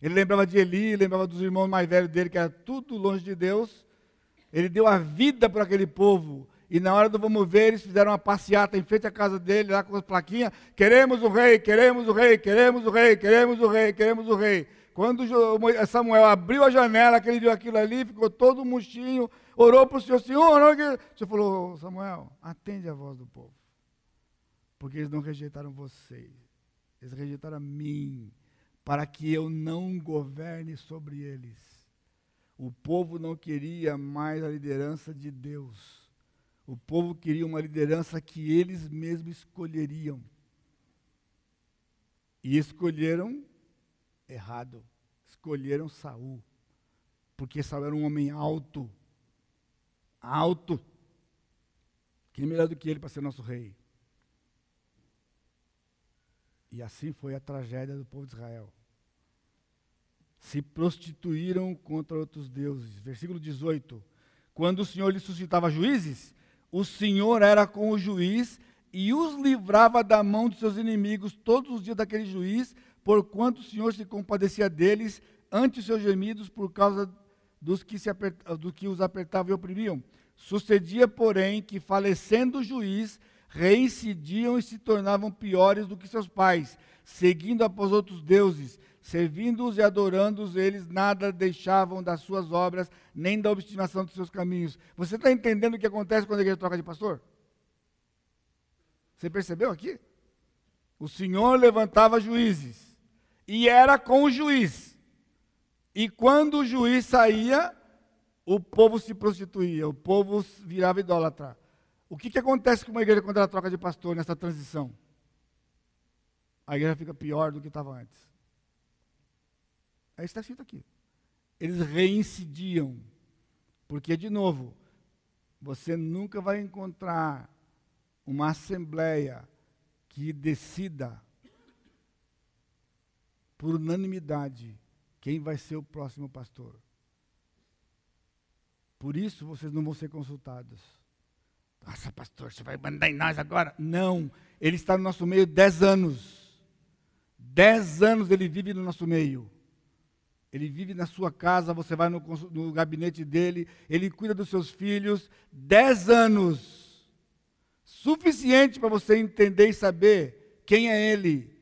Ele lembrava de Eli, lembrava dos irmãos mais velhos dele, que era tudo longe de Deus. Ele deu a vida para aquele povo. E na hora do vamos ver, eles fizeram uma passeata em frente à casa dele, lá com as plaquinhas: queremos o rei, queremos o rei, queremos o rei, queremos o rei, queremos o rei. Quando Samuel abriu a janela, que ele viu aquilo ali, ficou todo murchinho, orou para o Senhor, Senhor, o Senhor falou, Samuel, atende a voz do povo porque eles não rejeitaram você, eles rejeitaram a mim, para que eu não governe sobre eles. O povo não queria mais a liderança de Deus. O povo queria uma liderança que eles mesmos escolheriam. E escolheram errado. Escolheram Saul. Porque Saul era um homem alto. Alto. Quem melhor do que ele para ser nosso rei? E assim foi a tragédia do povo de Israel. Se prostituíram contra outros deuses. Versículo 18. Quando o Senhor lhe suscitava juízes, o Senhor era com o juiz e os livrava da mão dos seus inimigos todos os dias daquele juiz, porquanto o Senhor se compadecia deles ante os seus gemidos por causa dos que, se do que os apertavam e oprimiam. Sucedia, porém, que falecendo o juiz, reincidiam e se tornavam piores do que seus pais, seguindo após outros deuses, servindo-os e adorando-os, eles nada deixavam das suas obras, nem da obstinação dos seus caminhos. Você está entendendo o que acontece quando a igreja troca de pastor? Você percebeu aqui? O Senhor levantava juízes, e era com o juiz. E quando o juiz saía, o povo se prostituía, o povo virava idólatra. O que, que acontece com uma igreja quando ela troca de pastor nessa transição? A igreja fica pior do que estava antes. É isso está escrito aqui. Eles reincidiam. Porque, de novo, você nunca vai encontrar uma assembleia que decida por unanimidade quem vai ser o próximo pastor. Por isso vocês não vão ser consultados. Nossa, pastor, você vai mandar em nós agora? Não, ele está no nosso meio dez anos. Dez anos ele vive no nosso meio. Ele vive na sua casa, você vai no, no gabinete dele, ele cuida dos seus filhos. Dez anos. Suficiente para você entender e saber quem é ele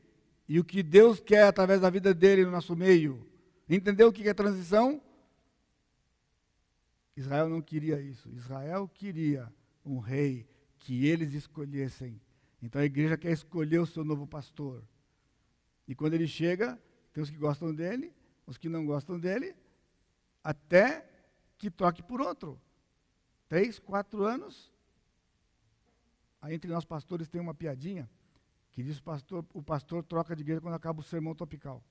e o que Deus quer através da vida dele no nosso meio. Entendeu o que é transição? Israel não queria isso. Israel queria um rei que eles escolhessem. Então a igreja quer escolher o seu novo pastor. E quando ele chega, tem os que gostam dele, os que não gostam dele, até que troque por outro. Três, quatro anos. Aí entre nós pastores tem uma piadinha que diz o pastor, o pastor troca de igreja quando acaba o sermão topical.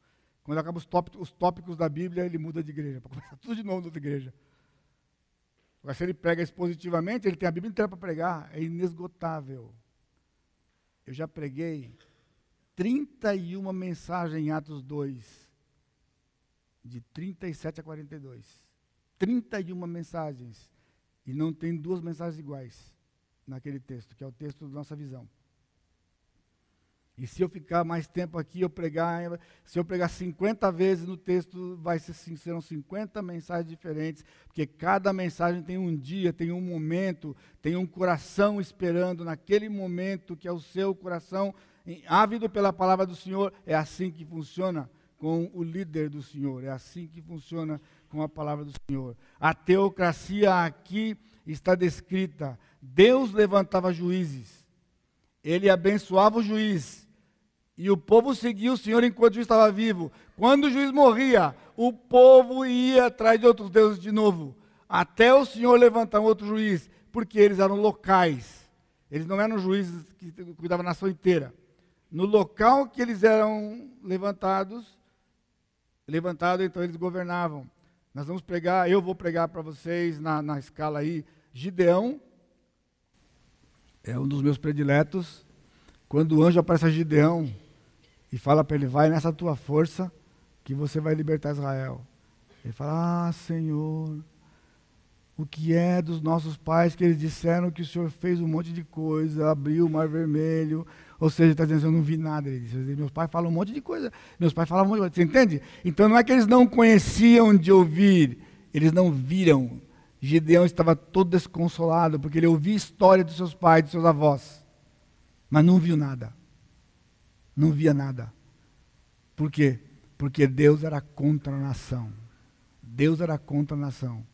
Quando acaba os tópicos, os tópicos da Bíblia, ele muda de igreja, para começar tudo de novo na igreja. Agora, se ele prega expositivamente, ele tem a Bíblia inteira para pregar, é inesgotável. Eu já preguei 31 mensagens em Atos 2, de 37 a 42. 31 mensagens. E não tem duas mensagens iguais naquele texto, que é o texto da nossa visão. E se eu ficar mais tempo aqui, eu pregar, se eu pregar 50 vezes no texto, vai ser, serão 50 mensagens diferentes, porque cada mensagem tem um dia, tem um momento, tem um coração esperando naquele momento que é o seu coração ávido pela palavra do Senhor. É assim que funciona com o líder do Senhor, é assim que funciona com a palavra do Senhor. A teocracia aqui está descrita. Deus levantava juízes. Ele abençoava o juiz E o povo seguia o Senhor enquanto o juiz estava vivo. Quando o juiz morria, o povo ia atrás de outros deuses de novo, até o Senhor levantar um outro juiz, porque eles eram locais. Eles não eram juízes que cuidavam da nação inteira. No local que eles eram levantados, levantado, então eles governavam. Nós vamos pregar, eu vou pregar para vocês na, na escala aí, Gideão, é um dos meus prediletos. Quando o anjo aparece a Gideão e fala para ele, vai nessa tua força que você vai libertar Israel. Ele fala, ah Senhor, o que é dos nossos pais que eles disseram que o Senhor fez um monte de coisa, abriu o mar vermelho, ou seja, está dizendo, eu não vi nada. Ele disse, meus pais falam um monte de coisa, meus pais falam um monte de coisa, você entende? Então não é que eles não conheciam de ouvir, eles não viram. Gideão estava todo desconsolado, porque ele ouvia a história dos seus pais, dos seus avós, mas não viu nada. Não via nada. Por quê? Porque Deus era contra a nação. Deus era contra a nação.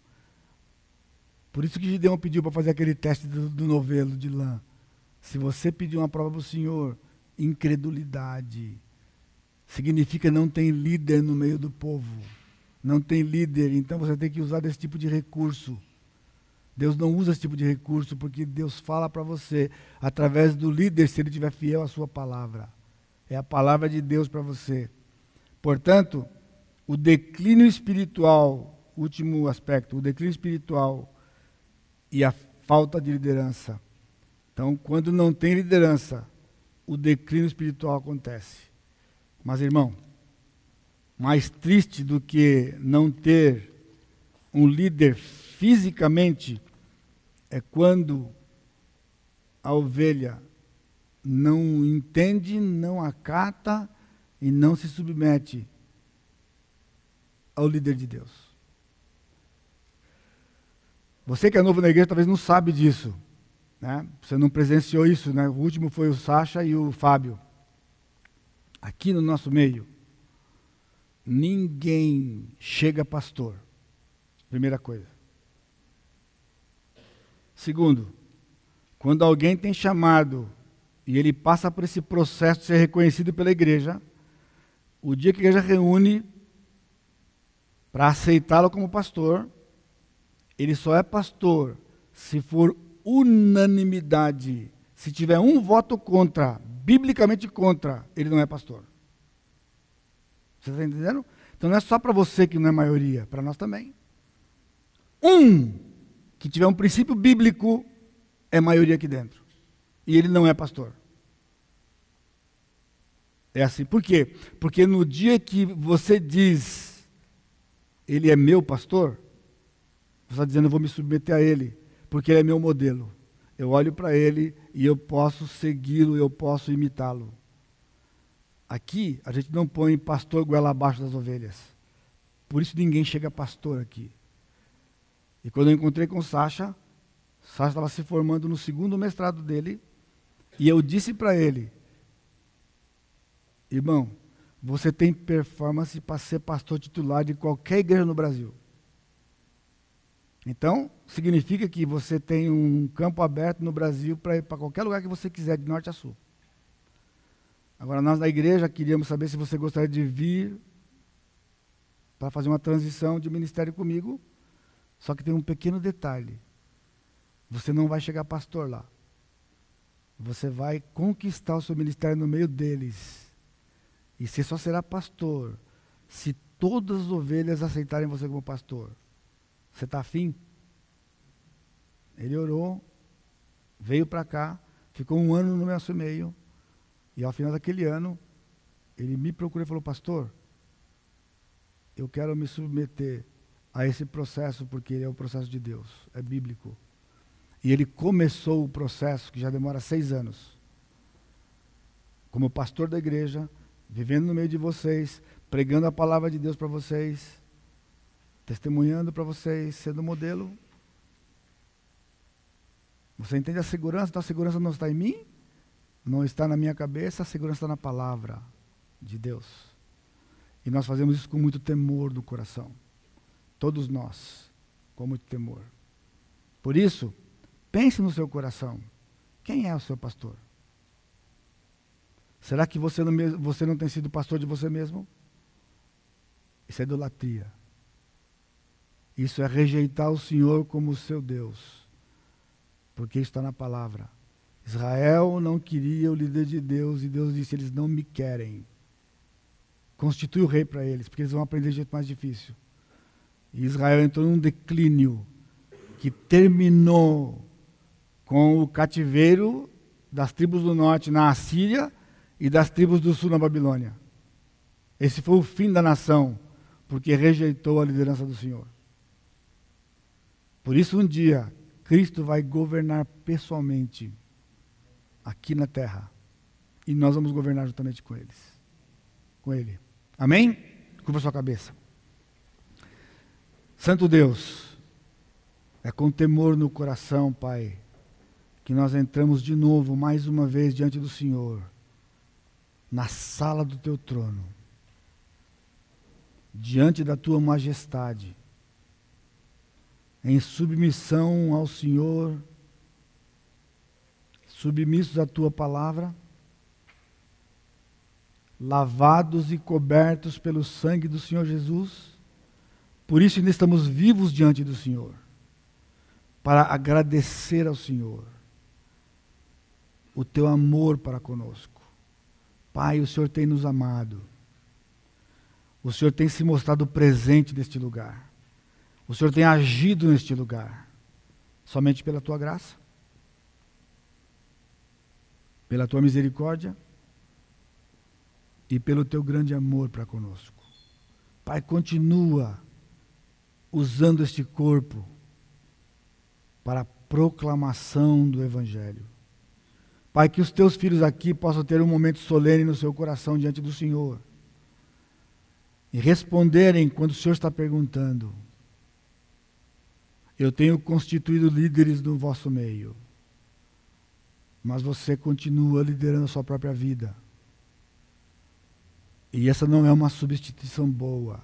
Por isso que Gideão pediu para fazer aquele teste do, do novelo de lã. Se você pedir uma prova para o Senhor, incredulidade. Significa não tem líder no meio do povo. Não tem líder, então você tem que usar desse tipo de recurso. Deus não usa esse tipo de recurso porque Deus fala para você através do líder se ele estiver fiel à sua palavra. É a palavra de Deus para você. Portanto, o declínio espiritual, último aspecto, o declínio espiritual e a falta de liderança então, quando não tem liderança, o declínio espiritual acontece. Mas, irmão, mais triste do que não ter um líder fisicamente é quando a ovelha não entende, não acata e não se submete ao líder de Deus. Você que é novo na igreja talvez não sabe disso. Né? Você não presenciou isso, né? O último foi o Sacha e o Fábio. Aqui no nosso meio, ninguém chega pastor. Primeira coisa. Segundo, quando alguém tem chamado e ele passa por esse processo de ser reconhecido pela igreja, o dia que a igreja reúne para aceitá-lo como pastor, ele só é pastor se for unanimidade. Se tiver um voto contra, biblicamente contra, ele não é pastor. Você está entendendo? Então não é só para você que não é maioria, para nós também. Um que tiver um princípio bíblico é maioria aqui dentro. E ele não é pastor. É assim. Por quê? Porque no dia que você diz, ele é meu pastor, você está dizendo, eu vou me submeter a ele porque ele é meu modelo. Eu olho para ele e eu posso segui-lo, eu posso imitá-lo. Aqui, a gente não põe pastor goela abaixo das ovelhas. Por isso ninguém chega pastor aqui. E quando eu encontrei com Sacha, Sacha estava se formando no segundo mestrado dele, e eu disse para ele: Irmão, você tem performance para ser pastor titular de qualquer igreja no Brasil. Então, significa que você tem um campo aberto no Brasil para ir para qualquer lugar que você quiser, de norte a sul. Agora, nós da igreja queríamos saber se você gostaria de vir para fazer uma transição de ministério comigo. Só que tem um pequeno detalhe: você não vai chegar pastor lá. Você vai conquistar o seu ministério no meio deles. E você só será pastor se todas as ovelhas aceitarem você como pastor. Você está afim? Ele orou, veio para cá, ficou um ano no nosso meio, e ao final daquele ano, ele me procurou e falou: Pastor, eu quero me submeter a esse processo, porque ele é o processo de Deus, é bíblico. E ele começou o processo, que já demora seis anos, como pastor da igreja, vivendo no meio de vocês, pregando a palavra de Deus para vocês, testemunhando para vocês, sendo modelo. Você entende a segurança? Então a segurança não está em mim, não está na minha cabeça, a segurança está na palavra de Deus. E nós fazemos isso com muito temor do coração. Todos nós, com muito temor. Por isso, pense no seu coração. Quem é o seu pastor? Será que você não, você não tem sido pastor de você mesmo? Isso é idolatria. Isso é rejeitar o Senhor como seu Deus. Porque está na palavra. Israel não queria o líder de Deus e Deus disse: eles não me querem. Constitui o rei para eles, porque eles vão aprender de jeito mais difícil. E Israel entrou num declínio que terminou com o cativeiro das tribos do norte na Assíria e das tribos do sul na Babilônia. Esse foi o fim da nação, porque rejeitou a liderança do Senhor. Por isso, um dia, Cristo vai governar pessoalmente aqui na terra. E nós vamos governar juntamente com eles. Com Ele. Amém? Curva sua cabeça. Santo Deus, é com temor no coração, Pai, que nós entramos de novo, mais uma vez, diante do Senhor, na sala do teu trono, diante da tua majestade, em submissão ao Senhor, submissos à tua palavra, lavados e cobertos pelo sangue do Senhor Jesus. Por isso ainda estamos vivos diante do Senhor, para agradecer ao Senhor o teu amor para conosco. Pai, o Senhor tem nos amado. O Senhor tem se mostrado presente neste lugar. O Senhor tem agido neste lugar. Somente pela tua graça, pela tua misericórdia e pelo teu grande amor para conosco. Pai, continua usando este corpo para a proclamação do Evangelho. Pai, que os teus filhos aqui possam ter um momento solene no seu coração diante do Senhor e responderem quando o Senhor está perguntando. Eu tenho constituído líderes no vosso meio, mas você continua liderando a sua própria vida. E essa não é uma substituição boa.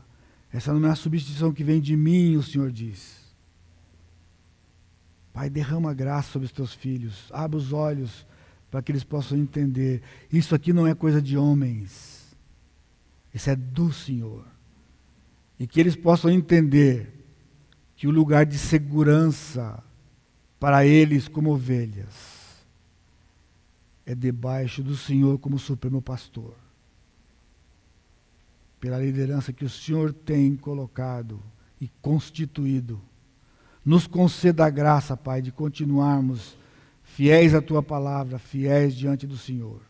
Essa não é a substituição que vem de mim, o Senhor diz. Pai, derrama graça sobre os teus filhos. Abre os olhos para que eles possam entender. Isso aqui não é coisa de homens. Isso é do Senhor. E que eles possam entender que o lugar de segurança para eles como ovelhas é debaixo do Senhor como supremo pastor pela liderança que o Senhor tem colocado e constituído. Nos conceda a graça, Pai, de continuarmos fiéis à tua palavra, fiéis diante do Senhor.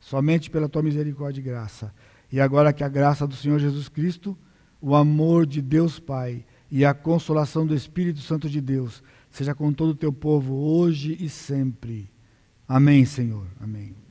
Somente pela tua misericórdia e graça. E agora que a graça do Senhor Jesus Cristo, o amor de Deus Pai e a consolação do Espírito Santo de Deus seja com todo o teu povo hoje e sempre. Amém, Senhor. Amém.